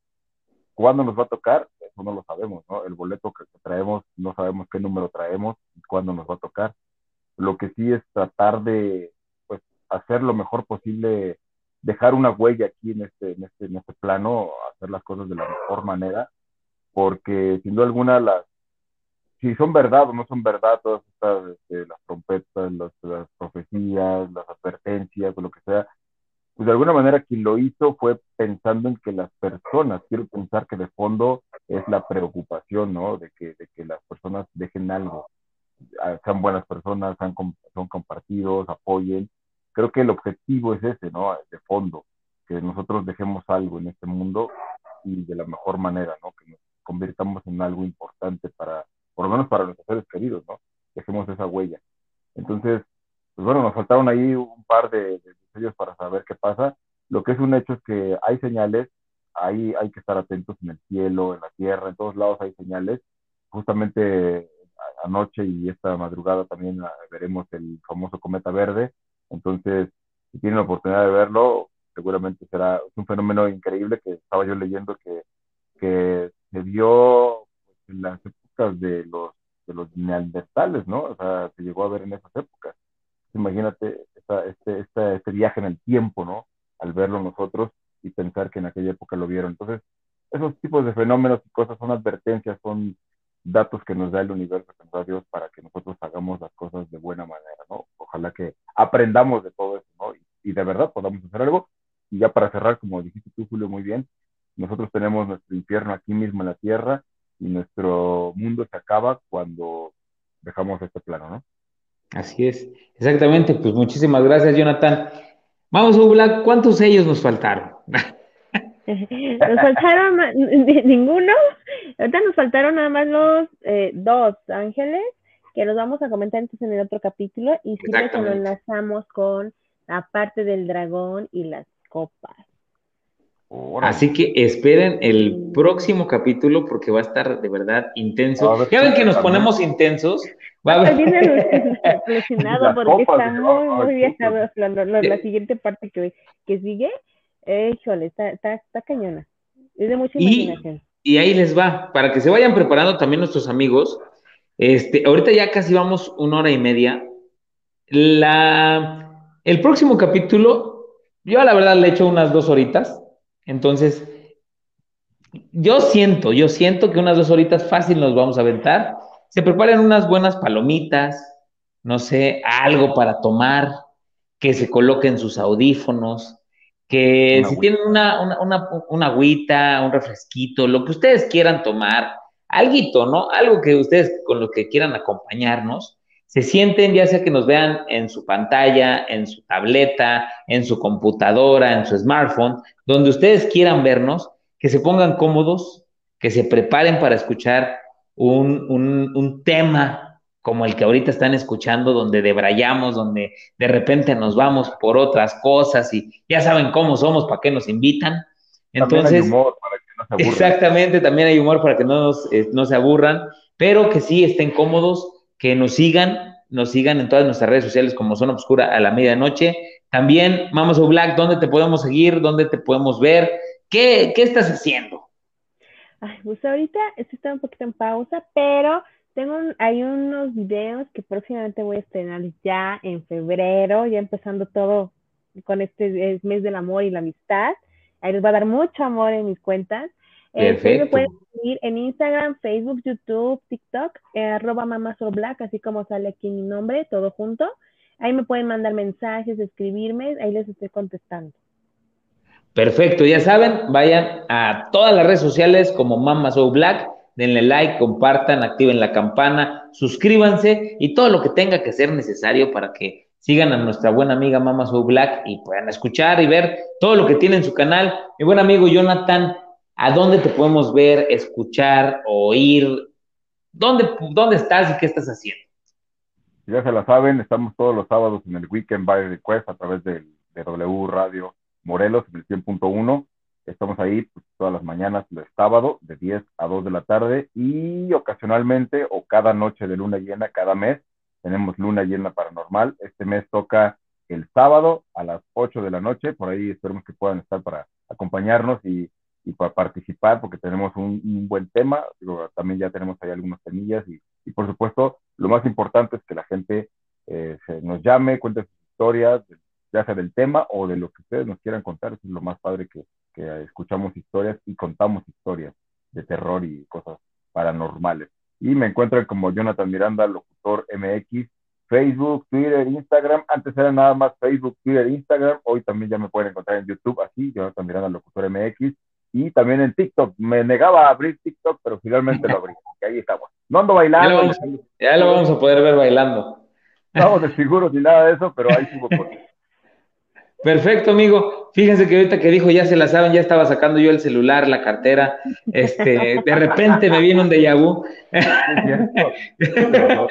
¿Cuándo nos va a tocar? Eso no lo sabemos, ¿no? El boleto que traemos, no sabemos qué número traemos y cuándo nos va a tocar. Lo que sí es tratar de, pues, hacer lo mejor posible, dejar una huella aquí en este, en este, este plano, hacer las cosas de la mejor manera, porque sin duda alguna las, si son verdad o no son verdad todas estas, este, las trompetas, las, profecías, las advertencias lo que sea, pues de alguna manera quien lo hizo fue pensando en que las personas, quiero pensar que de fondo es la preocupación, ¿no? De que, de que las personas dejen algo, ah, sean buenas personas, sean, son compartidos, apoyen. Creo que el objetivo es ese, ¿no? De fondo, que nosotros dejemos algo en este mundo y de la mejor manera, ¿no? Que nos convirtamos en algo importante para, por lo menos para nuestros seres queridos, ¿no? Dejemos esa huella. Entonces, pues bueno, nos faltaron ahí un par de, sellos para saber qué pasa. Lo que es un hecho es que hay señales, ahí hay que estar atentos en el cielo, en la tierra, en todos lados hay señales. Justamente anoche y esta madrugada también ah, veremos el famoso cometa verde. Entonces, si tienen la oportunidad de verlo, seguramente será un fenómeno increíble que estaba yo leyendo que, que se vio en las épocas de los, de los neandertales, ¿no? O sea, se llegó a ver en esas épocas imagínate este, este viaje en el tiempo, ¿no? Al verlo nosotros y pensar que en aquella época lo vieron. Entonces, esos tipos de fenómenos y cosas son advertencias, son datos que nos da el universo, que nos da Dios para que nosotros hagamos las cosas de buena manera, ¿no? Ojalá que aprendamos de todo eso, ¿no? Y, de verdad podamos hacer algo. Y ya para cerrar, como dijiste tú, Julio, muy bien, nosotros tenemos nuestro infierno aquí mismo en la tierra y nuestro mundo se acaba cuando dejamos este plano, ¿no? Así es, exactamente. Pues muchísimas gracias, Jonathan. Vamos, Black, ¿cuántos sellos nos faltaron? <laughs> nos faltaron ninguno. Ahorita nos faltaron nada más los eh, dos ángeles, que los vamos a comentar entonces en el otro capítulo. Y si nos enlazamos con la parte del dragón y las copas. Así que esperen el próximo capítulo porque va a estar de verdad intenso. Ya ven que nos ponemos intensos. Va a haber... alucinado porque está muy, muy bien. La, siguiente parte que, que sigue, eh, híjole, está, está, está, cañona. Es de mucha imaginación. Y, ahí les va, para que se vayan preparando también nuestros amigos. Este, ahorita ya casi vamos una hora y media. La, el próximo capítulo, yo la verdad le echo unas dos horitas entonces, yo siento, yo siento que unas dos horitas fácil nos vamos a aventar. Se preparen unas buenas palomitas, no sé, algo para tomar, que se coloquen sus audífonos, que si tienen una, una, una, agüita, un refresquito, lo que ustedes quieran tomar, algo, ¿no? Algo que ustedes con lo que quieran acompañarnos, se sienten, ya sea que nos vean en su pantalla, en su tableta, en su computadora, en su smartphone, donde ustedes quieran vernos, que se pongan cómodos, que se preparen para escuchar un, un, un tema como el que ahorita están escuchando, donde debrayamos, donde de repente nos vamos por otras cosas y ya saben cómo somos, para qué nos invitan. Entonces, humor para que no se exactamente, también hay humor para que no, nos, eh, no se aburran, pero que sí estén cómodos, que nos sigan, nos sigan en todas nuestras redes sociales como Zona Obscura a la medianoche. También, Mamas o Black, ¿dónde te podemos seguir? ¿Dónde te podemos ver? ¿Qué, qué estás haciendo? Ay, pues ahorita esto está un poquito en pausa, pero tengo hay unos videos que próximamente voy a estrenar ya en febrero, ya empezando todo con este mes del amor y la amistad. Ahí les va a dar mucho amor en mis cuentas. Perfecto. Eh, me pueden seguir en Instagram, Facebook, YouTube, TikTok, eh, arroba black, así como sale aquí mi nombre, todo junto. Ahí me pueden mandar mensajes, escribirme, ahí les estoy contestando. Perfecto, ya saben, vayan a todas las redes sociales como Mama So Black, denle like, compartan, activen la campana, suscríbanse y todo lo que tenga que ser necesario para que sigan a nuestra buena amiga Mama So Black y puedan escuchar y ver todo lo que tiene en su canal. Mi buen amigo Jonathan, ¿a dónde te podemos ver, escuchar, oír? ¿Dónde, dónde estás y qué estás haciendo? Ya se la saben, estamos todos los sábados en el Weekend by Request a través de, de W Radio Morelos, en el 100.1. Estamos ahí pues, todas las mañanas de sábado, de 10 a 2 de la tarde, y ocasionalmente o cada noche de luna llena, cada mes, tenemos luna llena paranormal. Este mes toca el sábado a las 8 de la noche, por ahí esperemos que puedan estar para acompañarnos y, para participar, porque tenemos un, buen tema, también ya tenemos ahí algunas semillas y, por supuesto, lo más importante es que la gente eh, nos llame, cuente sus historias, ya sea del tema o de lo que ustedes nos quieran contar. es lo más padre que, que escuchamos historias y contamos historias de terror y cosas paranormales. Y me encuentran como Jonathan Miranda, locutor MX, Facebook, Twitter, Instagram. Antes era nada más Facebook, Twitter, Instagram. Hoy también ya me pueden encontrar en YouTube, así, Jonathan Miranda, locutor MX. Y también en TikTok. Me negaba a abrir TikTok, pero finalmente lo abrí. ahí estamos. No ando bailando. Ya lo, vamos, ya lo vamos a poder ver bailando. Estamos de seguros ni nada de eso, pero ahí subo por <laughs> Perfecto, amigo. Fíjense que ahorita que dijo ya se la saben, ya estaba sacando yo el celular, la cartera. Este, de repente me viene un déjà. <laughs>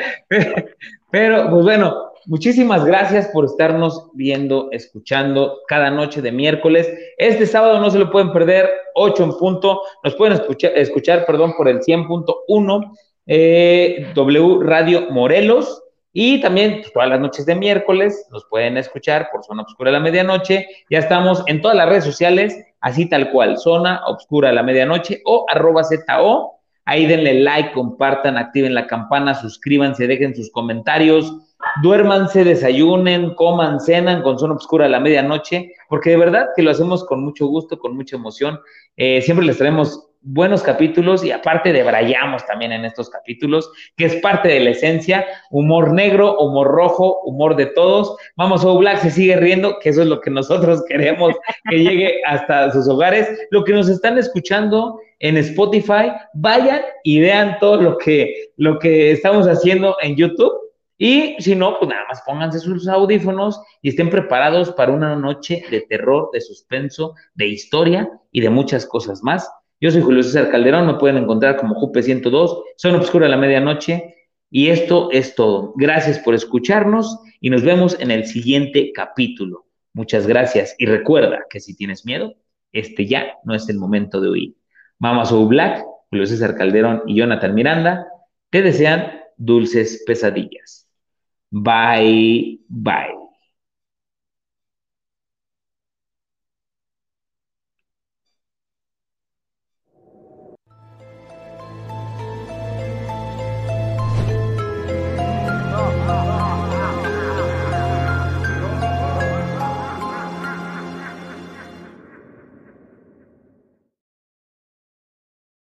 Pero, pues bueno, muchísimas gracias por estarnos viendo, escuchando cada noche de miércoles. Este sábado no se lo pueden perder, 8 en punto. Nos pueden escuchar, escuchar perdón, por el 100.1 eh, W Radio Morelos y también pues, todas las noches de miércoles nos pueden escuchar por Zona Obscura de la Medianoche. Ya estamos en todas las redes sociales, así tal cual, Zona Obscura de la Medianoche o arroba ZO. Ahí denle like, compartan, activen la campana, suscríbanse, dejen sus comentarios, duérmanse, desayunen, coman, cenan con Zona Obscura de la Medianoche, porque de verdad que lo hacemos con mucho gusto, con mucha emoción. Eh, siempre les traemos buenos capítulos y aparte de brayamos también en estos capítulos, que es parte de la esencia, humor negro, humor rojo, humor de todos. Vamos, O Black se sigue riendo, que eso es lo que nosotros <laughs> queremos que llegue hasta sus hogares. Lo que nos están escuchando en Spotify, vayan y vean todo lo que, lo que estamos haciendo en YouTube. Y si no, pues nada más pónganse sus audífonos y estén preparados para una noche de terror, de suspenso, de historia y de muchas cosas más. Yo soy Julio César Calderón, me pueden encontrar como Jupe102, Son Obscura la Medianoche, y esto es todo. Gracias por escucharnos y nos vemos en el siguiente capítulo. Muchas gracias y recuerda que si tienes miedo, este ya no es el momento de huir. Mama Soul Black, Julio César Calderón y Jonathan Miranda te desean dulces pesadillas. Bye, bye.